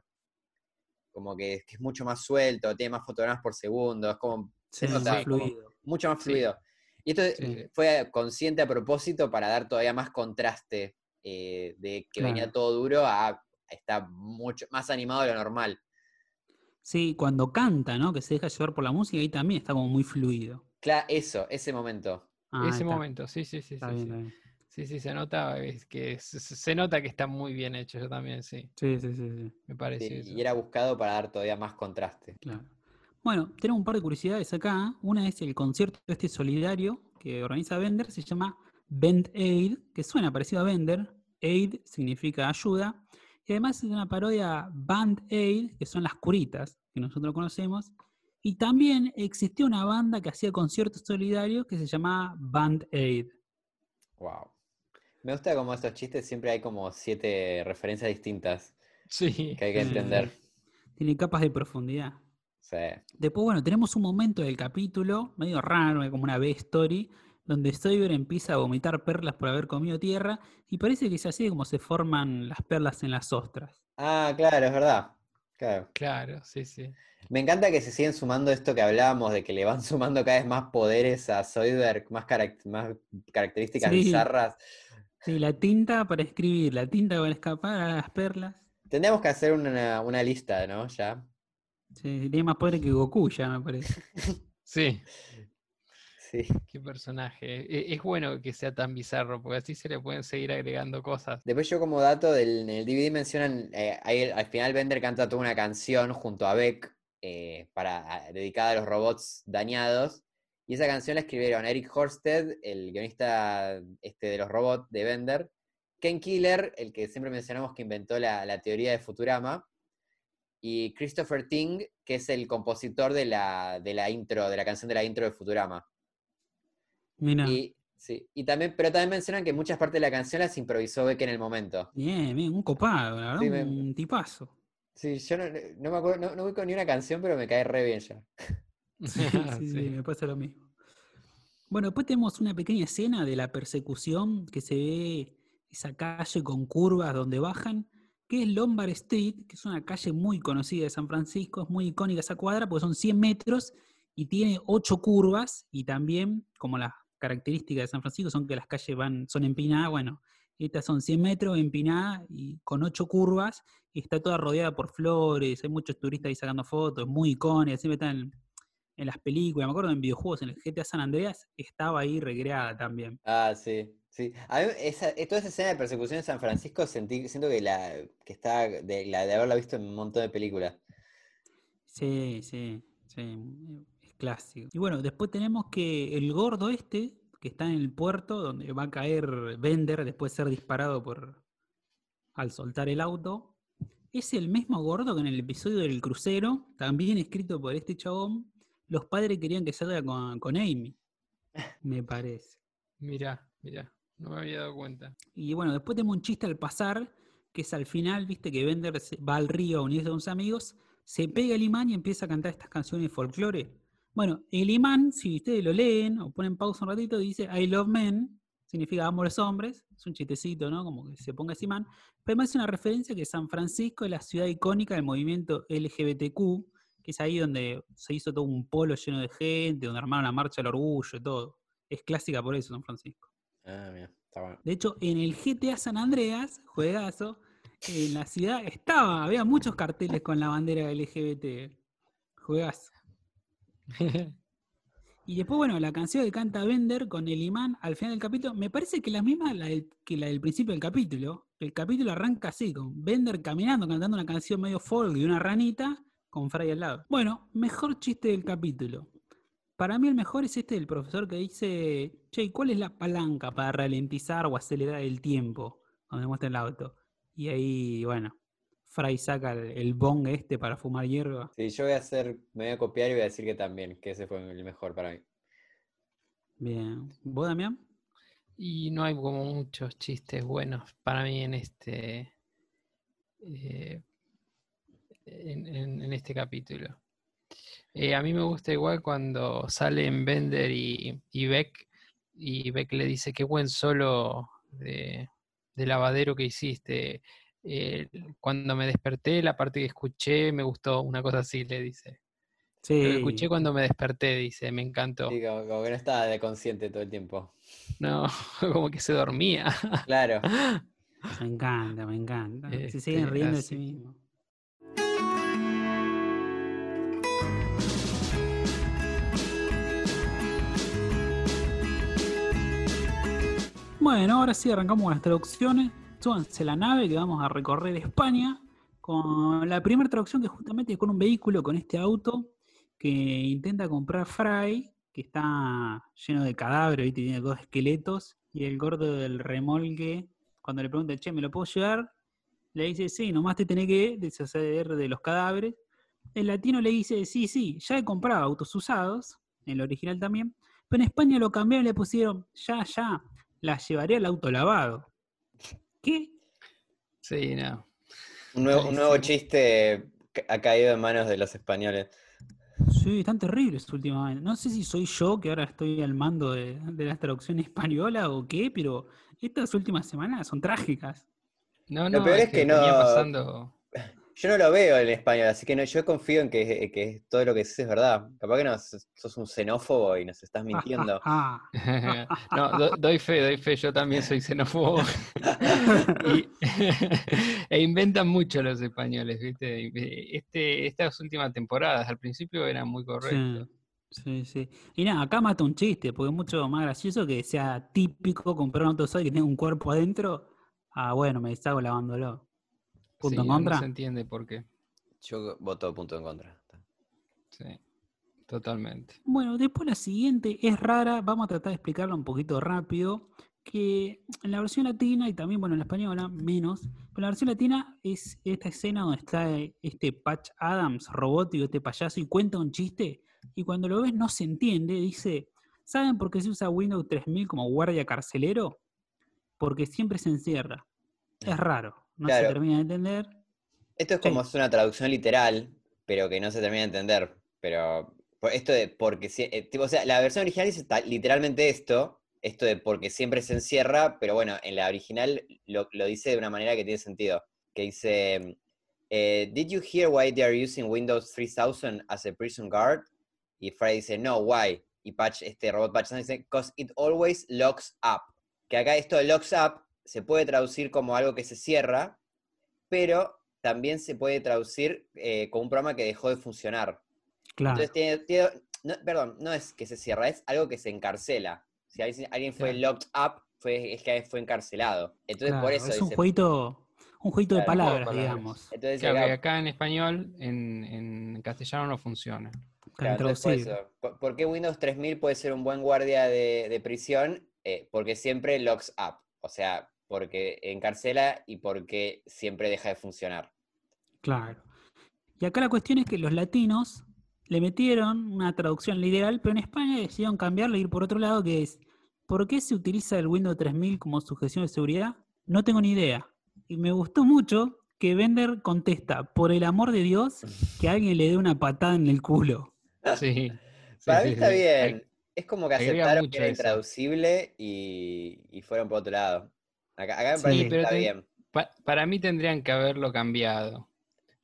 Como que, es mucho más suelto, tiene más fotogramas por segundo, es como. se nota fluido. mucho más fluido. Y esto fue consciente a propósito para dar todavía más contraste eh, de que venía todo duro a está mucho más animado de lo normal. Sí, cuando canta, ¿no? Que se deja llevar por la música, ahí también está como muy fluido. Claro, eso, ese momento. Ah, ese momento, sí, sí, sí. sí, Sí, sí, se nota, es que se, nota que está muy bien hecho, yo también, sí. Sí, sí, sí, Me parece. y era buscado para dar todavía más contraste. Claro. Bueno, tenemos un par de curiosidades acá. Una es el concierto este solidario que organiza Bender, se llama Bend Aid, que suena parecido a Bender. Aid significa ayuda. Y además es una parodia Band Aid, que son las curitas que nosotros conocemos. Y también existió una banda que hacía conciertos solidarios que se llamaba Band Aid. Wow. Me gusta como estos chistes siempre hay como siete referencias distintas sí. que hay que entender. Tiene capas de profundidad. Sí. Después, bueno, tenemos un momento del capítulo, medio raro, como una B-story, donde Stoiber empieza a vomitar perlas por haber comido tierra, y parece que es así como se forman las perlas en las ostras. Ah, claro, es verdad. Claro. Claro, sí, sí. Me encanta que se siguen sumando esto que hablábamos, de que le van sumando cada vez más poderes a Zoidberg, más, más características bizarras. Sí, la tinta para escribir, la tinta para escapar a las perlas. Tendríamos que hacer una, lista, ¿no? Ya. Sí, tiene más poder que Goku ya, me parece. sí. Sí. Qué personaje. E, es bueno que sea tan bizarro, porque así se le pueden seguir agregando cosas. Después yo como dato, del, en el DVD mencionan, eh, al final Bender canta toda una canción junto a Beck eh, para, dedicada a los robots dañados. Y esa canción la escribieron Eric Horsted, el guionista este de los robots de Bender, Ken Killer, el que siempre mencionamos que inventó la, teoría de Futurama, y Christopher Ting, que es el compositor de la, de la intro, de la canción de la intro de Futurama. Y, sí, y también, pero también mencionan que muchas partes de la canción las improvisó Beck en el momento. Bien, bien, un copado, la verdad, un tipazo. Sí, yo no, me acuerdo, no, voy con ni una canción, pero me cae re bien ya. sí, sí, me pasa lo mismo. Bueno, después tenemos una pequeña escena de la persecución que se ve esa calle con curvas donde bajan, que es Lombard Street, que es una calle muy conocida de San Francisco, es muy icónica esa cuadra porque son 100 metros y tiene 8 curvas y también, como las características de San Francisco son que las calles van, son empinadas, bueno, estas son 100 metros empinadas y con 8 curvas está toda rodeada por flores, hay muchos turistas ahí sacando fotos, muy icónica, siempre están en las películas, me acuerdo en videojuegos, en el GTA San Andreas, estaba ahí recreada también. Ah, sí, sí. A mí esa, eh, toda esa escena de persecución en San Francisco sentí, siento que la que está de, la, de haberla visto en un montón de películas. Sí, sí, sí, es clásico. Y bueno, después tenemos que el gordo este, que está en el puerto, donde va a caer Bender después de ser disparado por al soltar el auto, es el mismo gordo que en el episodio del crucero, también escrito por este chabón, los padres querían que salga con, con Amy, me parece. Mirá, mirá, no me había dado cuenta. Y bueno, después tenemos un chiste al pasar, que es al final, viste, que Bender va al río a unirse a unos amigos, se pega el imán y empieza a cantar estas canciones folclore. Bueno, el imán, si ustedes lo leen o ponen pausa un ratito, dice I love men, significa amo a los hombres, es un chistecito, ¿no? Como que se ponga ese imán. Pero además es una referencia que San Francisco es la ciudad icónica del movimiento LGBTQ, que es ahí donde se hizo todo un polo lleno de gente, donde armaron la marcha del orgullo y todo. Es clásica por eso San Francisco. Ah, mira, está bueno. De hecho, en el GTA San Andreas, juegazo, en la ciudad estaba, había muchos carteles con la bandera LGBT. Juegazo. Y después, bueno, la canción que canta Bender con el imán al final del capítulo, me parece que la misma la del- que la del principio del capítulo. El capítulo arranca así, con Bender caminando, cantando una canción medio folk de una ranita, con Fry al lado. Bueno, mejor chiste del capítulo. Para mí el mejor es este del profesor que dice, che, ¿y ¿cuál es la palanca para ralentizar o acelerar el tiempo? Donde muestra el auto. Y ahí, bueno, Fry saca el, el bong este para fumar hierba. Sí, yo voy a hacer, me voy a copiar y voy a decir que también, que ese fue el mejor para mí. Bien. ¿Vos, Damián? Y no hay como muchos chistes buenos para mí en este eh, en, en- en este capítulo. Eh, a mí me gusta igual cuando salen Bender y, y Beck y Beck le dice qué buen solo de, de lavadero que hiciste. Eh, cuando me desperté, la parte que escuché me gustó, una cosa así le dice. Lo Sí. escuché cuando me desperté, dice, me encantó. Sí, como, como que no estaba de consciente todo el tiempo. No, como que se dormía. Claro. Me encanta, me encanta. Se Este, siguen riendo de sí así. Bueno, ahora sí arrancamos las traducciones. Súbanse la nave que vamos a recorrer España con la primera traducción que justamente es con un vehículo, con este auto que intenta comprar Fry, que está lleno de cadáveres, ¿viste? tiene dos esqueletos, y el gordo del remolque, cuando le pregunta, che, ¿me lo puedo llevar? Le dice, sí, nomás te tenés que deshacer de los cadáveres. El latino le dice, sí, sí, ya he comprado autos usados, en el original también, pero en España lo cambiaron y le pusieron, ya, ya, la llevaré al auto lavado. ¿Qué? Sí, no. Un nuevo, un nuevo chiste que ha caído en manos de los españoles. Sí, están terribles últimamente. No sé si soy yo que ahora estoy al mando de, de la traducción española o qué, pero estas últimas semanas son trágicas. No, Lo no, peor es es que venía no- pasando. Yo no lo veo en español, así que no, yo confío en que, que todo lo que dices es verdad. Capaz que no, sos un xenófobo y nos estás mintiendo. Ah, no, do- doy fe, doy fe, yo también soy xenófobo. Y- e inventan mucho los españoles, ¿viste? Este, estas últimas temporadas, al principio eran muy correctos. Sí, sí, sí. Y nada, acá mata un chiste, porque es mucho más gracioso que sea típico comprar un auto usado y que tenga un cuerpo adentro. Ah, bueno, me deshago lavándolo. Punto Sí, en no- contra. No se entiende por qué. Yo voto punto en contra. Sí, totalmente. Bueno, después la siguiente es rara, vamos a tratar de explicarla un poquito rápido, que en la versión latina y también, bueno, en la española menos, pero en la versión latina es esta escena donde está este Patch Adams robótico, este payaso, y cuenta un chiste, y cuando lo ves no se entiende, dice, ¿saben por qué se usa Windows 3000 como guardia carcelero? Porque siempre se encierra. Es raro, no se Claro. termina de entender. Esto es Sí. como es una traducción literal, pero que no se termina de entender. Pero esto de porque si- eh, tipo, o sea, la versión original dice literalmente esto, esto de porque siempre se encierra, pero bueno, en la original lo, lo dice de una manera que tiene sentido. Que dice, eh, Did you hear why they are using Windows 3000 as a prison guard? Y Fry dice, no, why? Y Patch, este robot Patch dice, because it always locks up. Que acá esto de locks up se puede traducir como algo que se cierra, pero también se puede traducir eh, como un programa que dejó de funcionar. Claro. Entonces, tiene, tiene- no, perdón, no es que se cierra, es algo que se encarcela. Si alguien, alguien fue Claro. locked up, fue, es que fue encarcelado. Entonces, por eso es un dice- jueguito, un jueguito de palabras, digamos. Entonces, Claro, acá- que acá en español, en, en castellano no funciona. Entonces por eso. ¿Por, por qué Windows 3000 puede ser un buen guardia de, de prisión? Eh, porque siempre locks up. O sea, porque encarcela y porque siempre deja de funcionar. Claro. Y acá la cuestión es que los latinos le metieron una traducción literal, pero en España decidieron cambiarlo e ir por otro lado, que es ¿por qué se utiliza el Windows 3000 como sujeción de seguridad? No tengo ni idea. Y me gustó mucho que Bender contesta, por el amor de Dios, que alguien le dé una patada en el culo. Sí. Para sí, mí sí, está sí. bien. Es como que aceptaron que era eso. intraducible y, y fueron por otro lado. Acá, acá me Sí, que está bien. Pa- para mí tendrían que haberlo cambiado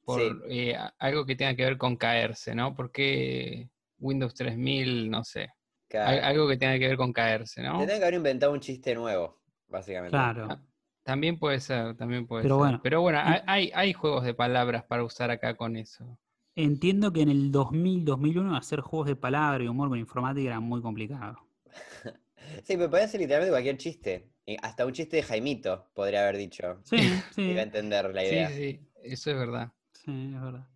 por Sí. eh, algo que tenga que ver con caerse, ¿no? Porque Windows 3000, no sé. Claro. Algo que tenga que ver con caerse, ¿no? Tendrían que haber inventado un chiste nuevo, básicamente. Claro. Ah, También puede ser, también puede Pero ser. bueno. Pero bueno, hay, juegos de palabras para usar acá con eso. Entiendo que en el 2000, 2001 hacer juegos de palabra y humor con informática era muy complicado. Sí, pero podría ser literalmente cualquier chiste. Eh, Hasta un chiste de Jaimito podría haber dicho. Sí, sí, Iba a entender la Sí, idea. sí, eso es verdad. sí, es verdad.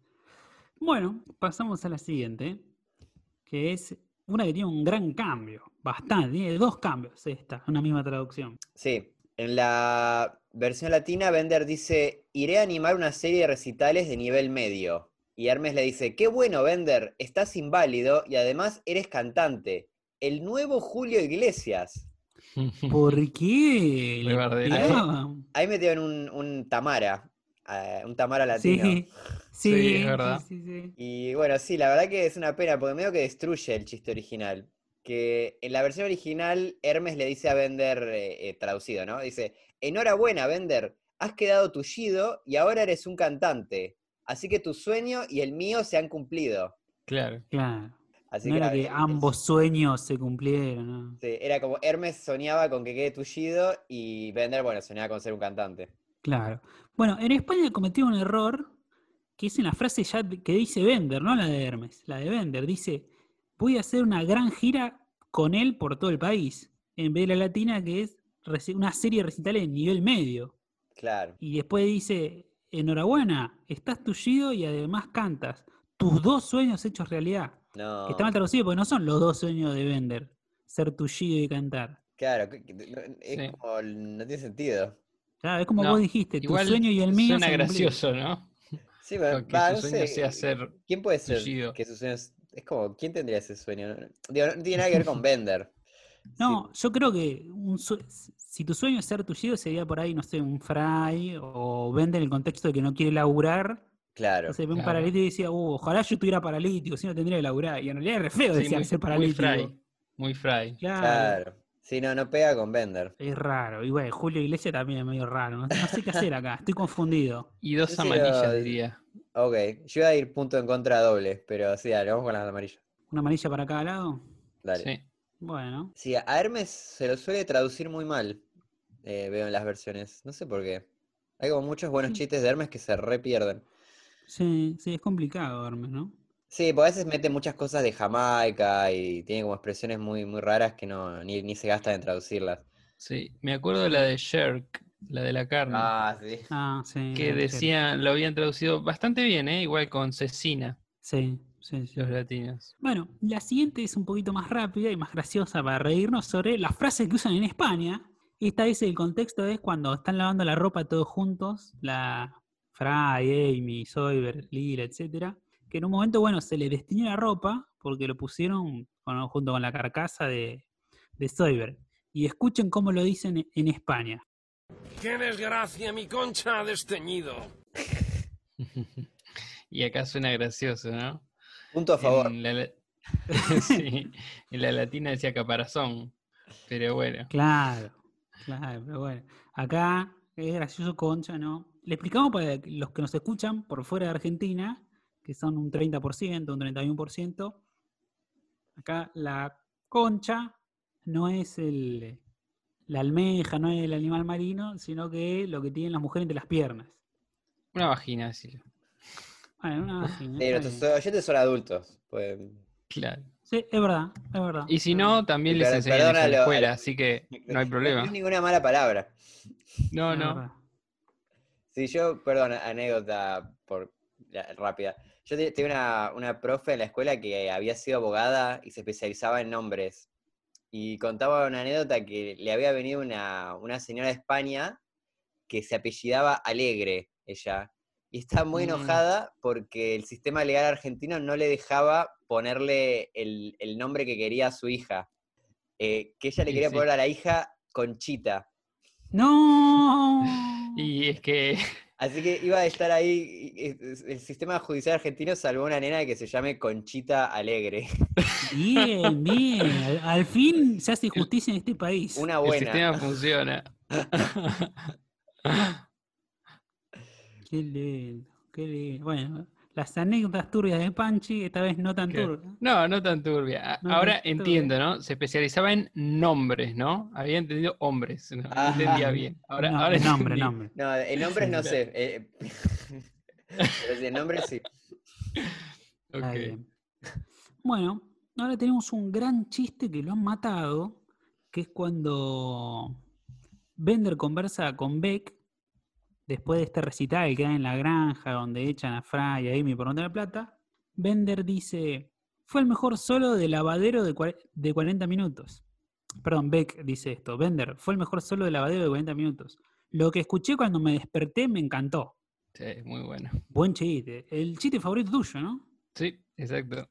Bueno, pasamos a la siguiente, que es una que tiene un gran cambio, bastante, tiene dos cambios esta, una misma traducción. Sí, en la versión latina, Bender dice: Iré a animar una serie de recitales de nivel medio. Y Hermes le dice: Qué bueno, Bender, estás inválido y además eres cantante. El nuevo Julio Iglesias. ¿Por qué? Ahí metieron un, un Tamara, eh, un Tamara latino. Sí, sí, Sí, es verdad. sí, sí, sí. Y bueno, sí, la verdad que es una pena, porque medio que destruye el chiste original. Que en la versión original, Hermes le dice a Bender, eh, eh, traducido, ¿no? Dice, enhorabuena, Bender, has quedado tullido y ahora eres un cantante. Así que tu sueño y el mío se han cumplido. Claro. Claro. Así no que era que ambos sueños se cumplieron, ¿no? sí, era como Hermes soñaba con que quede tullido y Bender, bueno, soñaba con ser un cantante. Claro. Bueno, en España cometió un error que es en la frase ya que dice Bender, no la de Hermes, la de Bender. Dice, voy a hacer una gran gira con él por todo el país, en vez de la latina que es una serie de recitales de nivel medio. Claro. Y después dice, enhorabuena, estás tullido y además cantas. Tus dos sueños hechos realidad. No. Que está mal traducido porque no son los dos sueños de Bender, ser tullido y cantar. Claro, es Sí. como, no tiene sentido. Claro, es como No, vos dijiste, tu Igual sueño y el mío. suena gracioso, ¿no? Sí, pero Que va, su no sueño sé, sea ser ¿Quién puede ser tullido. que sus sueños... Es como, ¿quién tendría ese sueño? No- Digo, no tiene nada que ver con Bender. No, yo creo que un si tu sueño es ser tullido sería por ahí, no sé, un fry o vende en el contexto de que no quiere laburar. Claro. Entonces ve un Claro. paralítico y decía, uh, ojalá yo estuviera paralítico, si no tendría que laburar. Y en realidad es re feo sí, decir muy, ser muy paralítico. fry. Muy fry. Claro, Claro. Sí, no, no pega con Bender. Es raro. Y bueno, Julio Iglesias también es medio raro. No, no sé qué hacer acá, estoy confundido. Y dos Yo amarillas, diría. Ok, yo iba a ir punto en contra doble, pero sí, dale, vamos con las amarillas. ¿Una amarilla para cada lado? Dale. Sí. Bueno, Sí, a Hermes se lo suele traducir muy mal, eh, veo en las versiones. No sé por qué. Hay como muchos buenos Sí. chistes de Hermes que se repierden. Sí, sí, es complicado, Hermes, ¿no? Sí, porque a veces mete muchas cosas de Jamaica y tiene como expresiones muy, muy raras que no, ni, ni se gastan en traducirlas. Sí. Me acuerdo de la de Shark, la de la carne. Ah, sí. Ah, sí. que decían, lo habían traducido bastante bien, ¿eh? igual con cecina, Sí, sí, sí. los latinos. Bueno, la siguiente es un poquito más rápida y más graciosa para reírnos sobre las frases que usan en España. Esta vez el contexto es cuando están lavando la ropa todos juntos, la Fry, Amy, Soyber, Lila, etcétera, que en un momento, bueno, se le destiñó la ropa porque lo pusieron junto con la carcasa de, de Soyber. Y escuchen cómo lo dicen en España. ¡Qué desgracia, mi concha ha desteñido! y acá suena gracioso, ¿no? Punto a favor. En la, la- sí, en la latina decía caparazón, pero bueno. Claro, claro, pero bueno. Acá es gracioso concha, ¿no? Le explicamos para los que nos escuchan por fuera de Argentina, que son un 30%, un 31%. Acá la concha no es el, la almeja, no es el animal marino, sino que lo que tienen las mujeres entre las piernas. Una vagina, sí. Bueno, una vagina, Sí, nuestros oyentes son adultos. Pues, Claro. Sí, es verdad, es verdad. Y si no, también les enseñan en la escuela, así que no hay no problema. es ninguna mala palabra. No, Es no. Sí, yo, perdón, anécdota por ya, rápida. Yo tenía una, una profe en la escuela que había sido abogada y se especializaba en nombres. Y contaba una anécdota que le había venido una, una señora de España que se apellidaba Alegre, ella. Y estaba muy Mm. enojada porque el sistema legal argentino no le dejaba ponerle el, el nombre que quería a su hija. eh, que ella le Sí, quería sí. poner a la hija Conchita. ¡No! Y es que Así que iba a estar ahí. El sistema judicial argentino salvó a una nena que se llame Conchita Alegre. Bien, bien. Al, al fin se hace justicia en este país. Una el buena. sistema funciona. Qué lindo, qué lindo. Bueno, las anécdotas turbias de Panchi, esta vez no tan Claro. turbias. No, no tan turbia. No Ahora tan turbia. entiendo, ¿no? Se especializaba en nombres, ¿no? Había entendido hombres, no, No Ajá. entendía bien. Ahora, No, ahora nombre, entendí. nombre. No, en nombres no sé. eh, pero sí, en nombres sí. Está Ok. bien. Bueno, ahora tenemos un gran chiste que lo han matado, que es cuando Bender conversa con Beck después de este recital que hay en la granja donde echan a Fry y a Amy por no tener plata. Bender dice, fue el mejor solo de lavadero de, de 40 minutos. Perdón, Beck dice esto. Bender, fue el mejor solo de lavadero de 40 minutos. Lo que escuché cuando me desperté me encantó. Sí, muy bueno. Buen chiste. El chiste favorito tuyo, ¿no? Sí, exacto.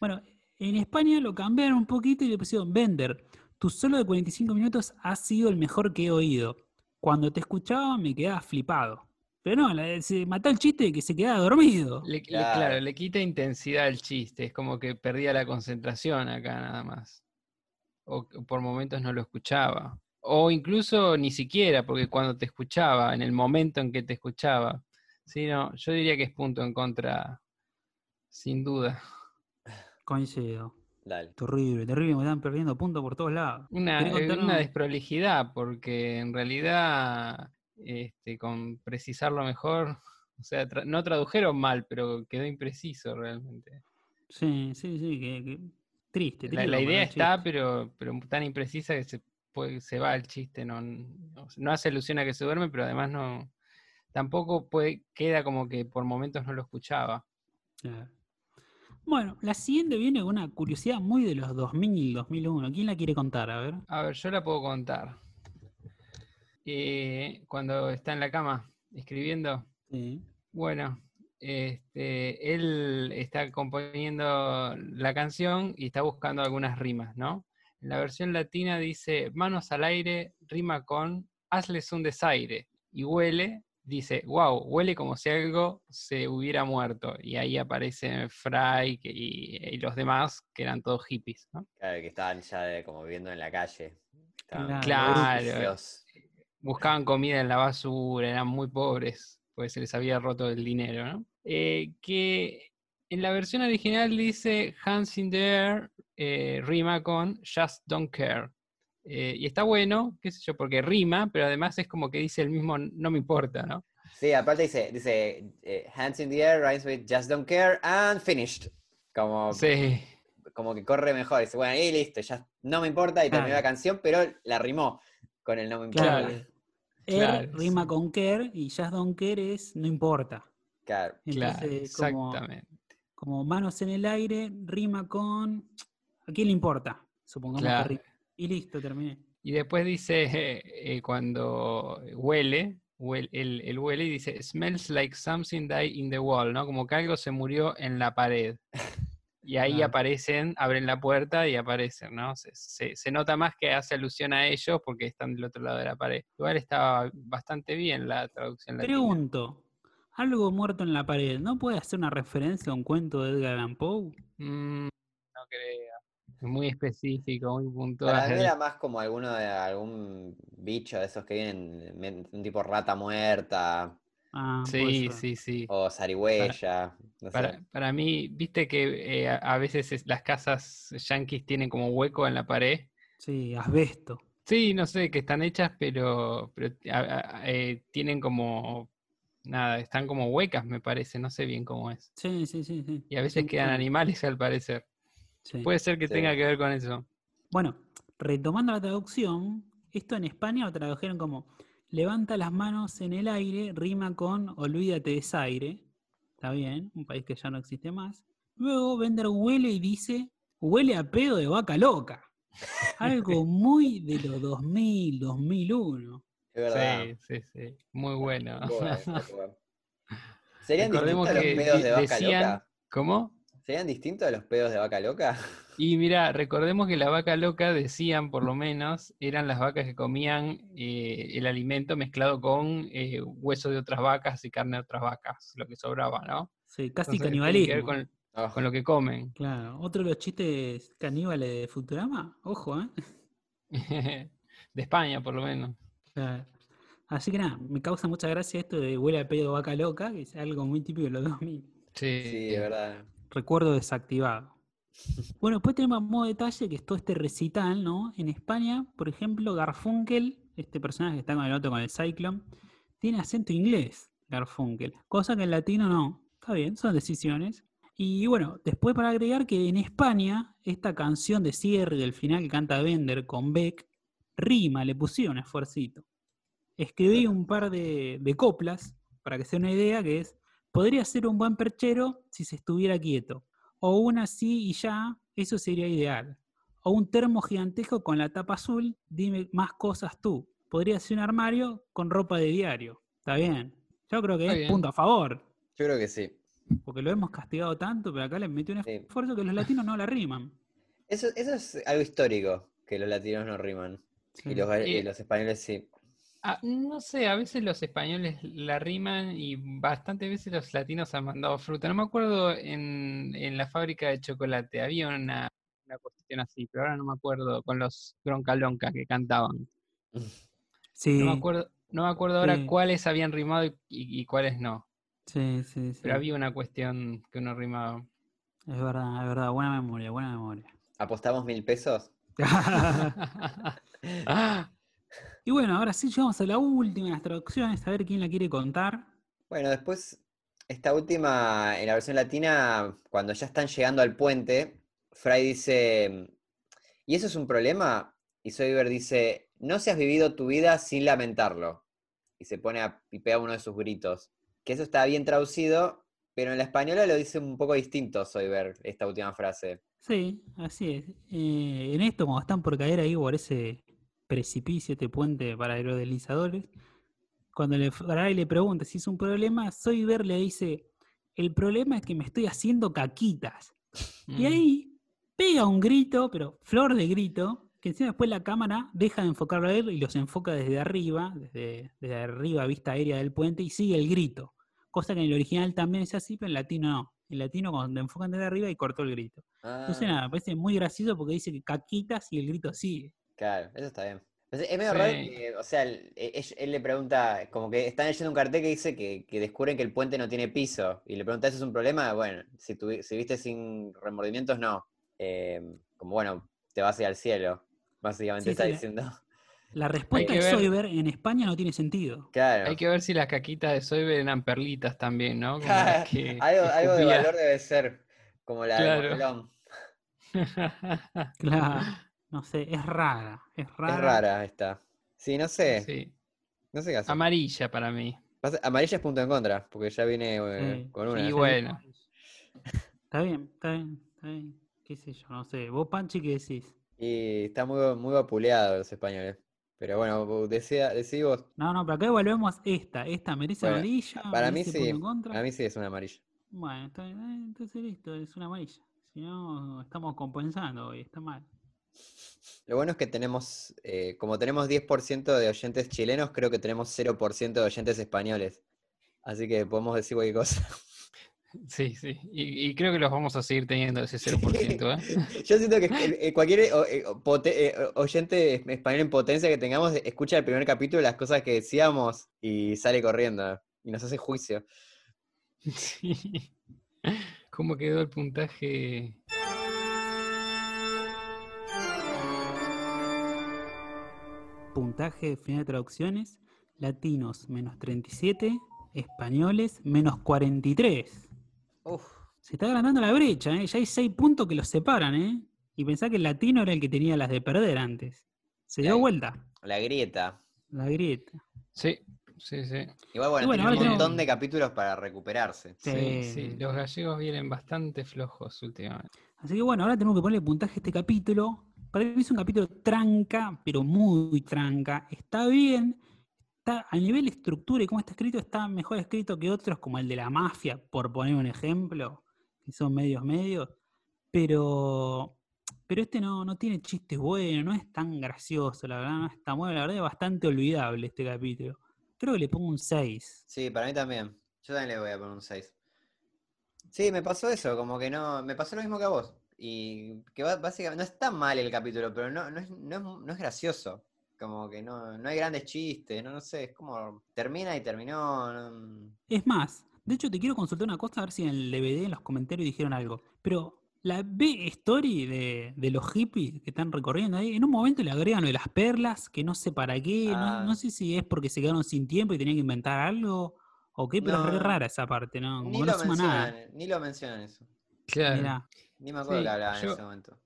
Bueno, en España lo cambiaron un poquito y le pusieron Bender. Tu solo de 45 minutos ha sido el mejor que he oído. Cuando te escuchaba me quedaba flipado. Pero no, la- se mató el chiste de que se quedaba dormido. Le, le- Claro. le quita intensidad al chiste. Es como que perdía la concentración acá nada más. O por momentos no lo escuchaba. O incluso ni siquiera, porque cuando te escuchaba, en el momento en que te escuchaba. Sí, no, yo diría que es punto en contra, sin duda. Coincido. Dale. Terrible, terrible, me están perdiendo puntos por todos lados. Una, ¿Querés eh, una desprolijidad, porque en realidad, este, con precisarlo mejor, o sea, tra- no tradujeron mal, pero quedó impreciso realmente. Sí, sí, sí, que, que- triste. La, triste la idea está, pero, pero tan imprecisa que se, puede- se va el chiste. No, no, no hace alusión a que se duerme, pero además no. Tampoco puede, queda como que por momentos no lo escuchaba. Claro. Bueno, la siguiente viene con una curiosidad muy de los 2000, 2001. ¿Quién la quiere contar? A ver. A ver, yo la puedo contar. Eh, cuando está en la cama escribiendo, Sí. bueno, este, él está componiendo la canción y está buscando algunas rimas, ¿no? En la versión latina dice, manos al aire, rima con, hazles un desaire. Y huele, dice, wow, huele como si algo se hubiera muerto. Y ahí aparece Fry que- y, y los demás, que eran todos hippies, ¿no? Claro, que estaban ya de- como viviendo en la calle. Estaban Claro. buscaban comida en la basura, eran muy pobres, pues se les había roto el dinero, ¿no? Eh, que en la versión original dice Hands in the air, eh, rima con Just don't care. Eh, y está bueno, qué sé yo, porque rima, pero además es como que dice el mismo no me importa, ¿no? Sí, aparte dice, dice eh, hands in the air, rhymes with just don't care and finished. Como, Sí, como que corre mejor. Dice, bueno, y listo, ya no me importa y terminó la canción, pero la rimó con el no me importa. Claro. Claro. Er Claro, rima sí. con care y just don't care es no importa. Claro. claro, Entonces, como, exactamente. como manos en el aire, rima con. ¿A quién le importa? Supongamos Claro. que rima. Y listo, terminé. Y después dice, eh, eh, cuando huele, huel- el, el huele y dice, smells like something died in the wall, ¿no? Como que algo se murió en la pared. Y ahí aparecen, abren la puerta y aparecen, ¿no? Se, se- se nota más que hace alusión a ellos porque están del otro lado de la pared. Igual estaba bastante bien la traducción latina. Pregunto: algo muerto en la pared, ¿no puede hacer una referencia a un cuento de Edgar Allan Poe? Mm, no creo. Muy específico, muy Para mí puntual. era más como alguno de algún bicho de esos que vienen, un tipo rata muerta Ah, Sí, sí, sí. o zarigüeya. no sé. Para, para mí, viste que eh, a, a veces es- las casas yanquis tienen como hueco en la pared. Sí, asbesto. Sí, no sé, que están hechas, pero, pero a- a- eh, tienen como, nada, están como huecas, me parece, no sé bien cómo es. Sí, sí, sí. sí. Y a veces Sí, quedan animales al parecer. Sí. Puede ser que Sí. tenga que ver con eso. Bueno, retomando la traducción, esto en España lo tradujeron como levanta las manos en el aire, rima con olvídate de ese aire. Está bien, un país que ya no existe más. Luego Bender huele y dice, huele a pedo de vaca loca. Algo muy de los 2000, 2001. Es verdad. Sí, sí, sí. Muy bueno. ¿Serían Recordemos distintos que los pedos de vaca decían- loca? ¿Cómo? ¿Serían distintos de los pedos de vaca loca? Y mira, recordemos que la vaca loca, decían por lo menos, eran las vacas que comían eh, el alimento mezclado con eh, hueso de otras vacas y carne de otras vacas, lo que sobraba, ¿no? Sí, casi Entonces, tiene que ver canibalismo. con, con lo que comen. Claro. Otro de los chistes caníbales de Futurama. Ojo, ¿eh? de España, por lo menos. Claro. Así que nada, me causa mucha gracia esto de huele a pedo vaca loca, que es algo muy típico de los 2000. Sí, sí, es verdad. Recuerdo desactivado. Bueno, después tenemos modo detalle, que es todo este recital, ¿no? En España, por ejemplo, Garfunkel, este personaje que está con el otro, con el Cyclone, tiene acento inglés, Garfunkel, cosa que en latino no. Está bien, son decisiones. Y bueno, después para agregar que en España, esta canción de cierre del final que canta Bender con Beck, rima, le pusieron esfuercito. Escribí un par de, de coplas, para que sea una idea, que es, podría ser un buen perchero si se estuviera quieto. O una así y ya, eso sería ideal. O un termo gigantesco con la tapa azul, dime más cosas tú. Podría ser un armario con ropa de diario. Está bien. Yo creo que Está es bien. punto a favor. Yo creo que sí. Porque lo hemos castigado tanto, pero acá le metió un Sí. esfuerzo que los latinos no la riman. Eso, eso es algo histórico, que los latinos no riman. Y los, y Eh, los españoles sí. Ah, no sé, a veces los españoles la riman y bastantes veces los latinos han mandado fruta. No me acuerdo en, en la fábrica de chocolate, había una, una cuestión así, pero ahora no me acuerdo con los Broncalonca que cantaban. Sí, No me acuerdo, no me acuerdo ahora Sí. cuáles habían rimado y, y- y cuáles no, sí, sí, sí. pero había una cuestión que uno rimaba. Es verdad, es verdad. Buena memoria, buena memoria. ¿Apostamos mil pesos? Ah, y bueno, ahora sí llegamos a la última de las traducciones, a ver quién la quiere contar. Bueno, después, esta última, en la versión latina, cuando ya están llegando al puente, Fry dice, ¿y eso es un problema? Y Soyber dice, no se has vivido tu vida sin lamentarlo. Y se pone a pipear uno de sus gritos. Que eso está bien traducido, pero en la española lo dice un poco distinto Soyber, esta última frase. Sí, así es. Eh, en esto, cuando están por caer ahí por ese precipicio, este puente para aerodeslizadores, cuando le, Fry le pregunta si es un problema, Soyber le dice, el problema es que me estoy haciendo caquitas. Y mm. ahí pega un grito, pero flor de grito, que encima después la cámara deja de enfocarlo a él y los enfoca desde arriba, desde, desde arriba, vista aérea del puente, y sigue el grito. Cosa que en el original también es así, pero en latino no. En latino cuando enfocan desde arriba y cortó el grito. Entonces Ah, nada, me parece muy gracioso porque dice que caquitas y el grito sigue. Claro, eso está bien. Es medio raro que, o sea, él, e- él- él le pregunta, como que están leyendo un cartel que dice que, que descubren que el puente no tiene piso. Y le pregunta, ¿eso es un problema? Bueno, si, tuvi- si viste sin remordimientos, no. Eh, como bueno, te vas ir al cielo. Básicamente Sí, está sí, diciendo. La respuesta que de Soyber en España no tiene sentido. Claro. Hay que ver si las caquitas de Soyber eran perlitas también, ¿no? Como las que algo, algo de valor debe ser, como la Claro. de. Claro. No sé, es rara. Es rara. Es rara esta. Sí, no sé. Sí. No sé qué hacer. Amarilla para mí. Amarilla es punto en contra, porque ya viene eh, Sí. con una. Y bueno. Está bien, está bien, está bien. ¿Qué sé yo? No sé. ¿Vos, Panchi, qué decís? Y está muy, muy vapuleado los españoles. Pero bueno, decía, decí vos. No, no, pero acá volvemos esta. Esta merece Bueno, amarilla. Para mí sí. punto en contra. Para mí sí es una amarilla. Bueno, está bien, eh, entonces listo, es una amarilla. Si no, estamos compensando hoy, está mal. Lo bueno es que tenemos, eh, como tenemos 10% de oyentes chilenos, creo que tenemos 0% de oyentes españoles. Así que podemos decir cualquier cosa. Sí, sí. Y, y creo que los vamos a seguir teniendo ese 0%, ¿eh? Yo siento que eh, cualquier oyente español en potencia que tengamos, escucha el primer capítulo, las cosas que decíamos y sale corriendo. Y nos hace juicio. Sí. ¿Cómo quedó el puntaje? Puntaje final de traducciones: latinos menos 37, españoles menos 43. Uf, Se está agrandando la brecha, ¿eh? ya hay 6 puntos que los separan. ¿eh? Y pensá que el latino era el que tenía las de perder antes. Se dio vuelta la grieta. la grieta. Sí, sí, sí. Igual, bueno, bueno, tiene un tenemos- montón de capítulos para recuperarse. Sí, Sí. sí. Los gallegos vienen bastante flojos últimamente. Así que bueno, ahora tenemos que ponerle puntaje a este capítulo. Para mí es un capítulo tranca, pero muy tranca. Está bien. Está a nivel estructura y cómo está escrito, está mejor escrito que otros, como el de la mafia, por poner un ejemplo, que son medios medios. Pero pero este no, no tiene chistes buenos, no es tan gracioso, la verdad, no está bueno, la verdad es bastante olvidable este capítulo. Creo que le pongo un 6. Sí, para mí también. Yo también le voy a poner un 6. Sí, me pasó eso, como que no. Me pasó lo mismo que a vos. Y que básicamente no es tan mal el capítulo, pero no, no, es, no, es, no es gracioso. Como que no, no hay grandes chistes, no, no sé, es como termina y terminó. no- Es más, de hecho te quiero consultar una cosa, a ver si en el DVD, en los comentarios dijeron algo. Pero la B-Story de, de los hippies que están recorriendo ahí, en un momento le agregan lo de las perlas, que no sé para qué, no, Ah. no sé si es porque se quedaron sin tiempo y tenían que inventar algo o qué, pero es re No, rara esa parte, ¿no? Como Ni no lo, suma nada. mencionan, ni lo mencionan eso. Claro. Mirá. Ni me acuerdo Sí, que hablaban en yo- ese momento.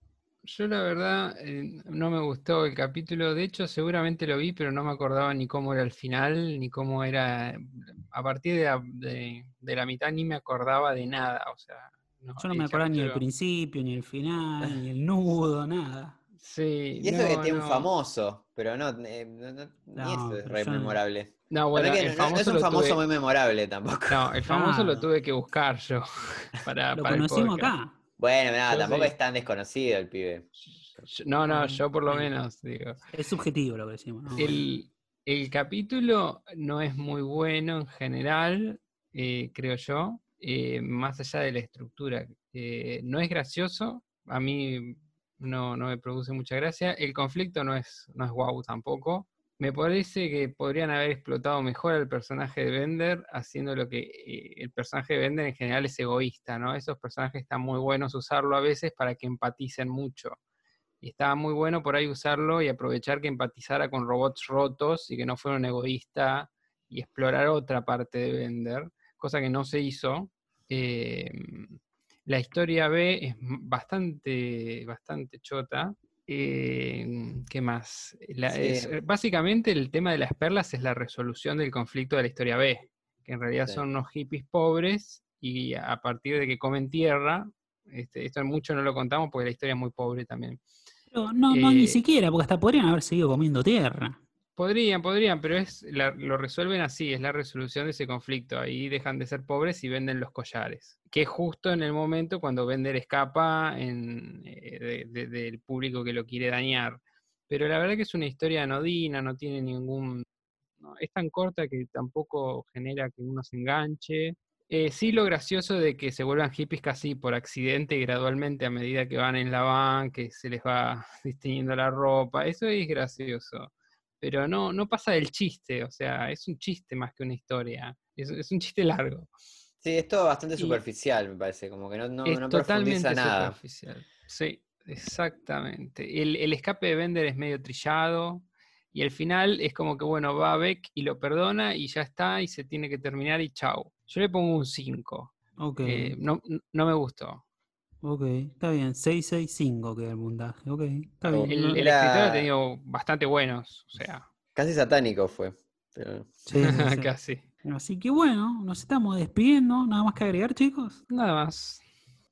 Yo la verdad eh, no me gustó el capítulo, de hecho seguramente lo vi, pero no me acordaba ni cómo era el final, ni cómo era, a partir de la, de- de la mitad ni me acordaba de nada, o sea, no, Yo no me acordaba ni el principio, ni el final, ni el nudo, nada. Sí, Y eso que no, tiene no. un famoso, pero no, eh, no- no- ni No, eso es re yo no- memorable. No, bueno, que el no- no, famoso es un famoso tuve- muy memorable tampoco. No, el famoso lo Claro. tuve que buscar yo para, Lo para conocimos acá. Bueno, nada, Yo tampoco sí. es tan desconocido el pibe. No, no, yo por lo menos digo. Es subjetivo lo que decimos. ¿no? El, el capítulo no es muy bueno en general, eh, creo yo, eh, más allá de la estructura. Eh, no es gracioso, a mí no, no me produce mucha gracia. El conflicto no es, no es guau tampoco. Me parece que podrían haber explotado mejor al personaje de Bender, haciendo lo que eh, el personaje de Bender en general es egoísta, ¿no? Esos personajes están muy buenos usarlo a veces para que empaticen mucho. Y estaba muy bueno por ahí usarlo y aprovechar que empatizara con robots rotos y que no fuera un egoísta y explorar otra parte de Bender, cosa que no se hizo. Eh, la historia B es bastante, bastante chota. Eh, ¿Qué más? La- Sí. es- eh, básicamente el tema de las perlas es la resolución del conflicto de la historia B, que en realidad Sí. son unos hippies pobres y a partir de que comen tierra, este, esto mucho no lo contamos porque la historia es muy pobre también. Pero no, no, ni eh, siquiera, porque hasta podrían haber seguido comiendo tierra. Podrían, podrían, pero es la- lo resuelven así, es la resolución de ese conflicto. Ahí dejan de ser pobres y venden los collares. Que es justo en el momento cuando Bender escapa en, eh, de- de- del público que lo quiere dañar. Pero la verdad que es una historia anodina, no tiene ningún... no, es tan corta que tampoco genera que uno se enganche. Eh, sí lo gracioso de que se vuelvan hippies casi por accidente gradualmente a medida que van en la van, que se les va distiñendo la ropa, eso es gracioso pero no, no pasa del chiste, o sea, es un chiste más que una historia, es, es un chiste largo. Sí, es todo bastante Y- superficial, me parece, como que no, no, es no totalmente profundiza nada. superficial. Sí, exactamente. El, el escape de Bender es medio trillado y el final es como que, bueno, va a Beck y lo perdona y ya está y se tiene que terminar y chau. Yo le pongo un 5. Ok, Eh, no, no me gustó. Ok, está bien. 665 queda el puntaje. Ok, está bien. El, el Era- escritor ha tenido bastante buenos, o sea, Casi satánico fue. pero- sí, sí, sí. casi. Así que bueno, nos estamos despidiendo. Nada más que agregar, chicos. Nada más.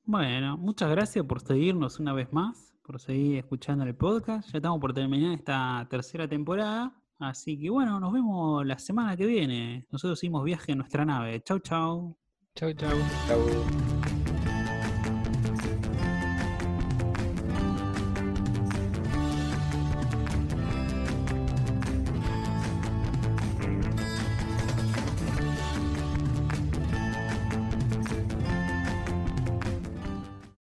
Bueno, muchas gracias por seguirnos una vez más, por seguir escuchando el podcast. Ya estamos por terminar esta tercera temporada. Así que bueno, nos vemos la semana que viene. Nosotros hicimos viaje en nuestra nave. Chau, chau. Chau, chau. Chau.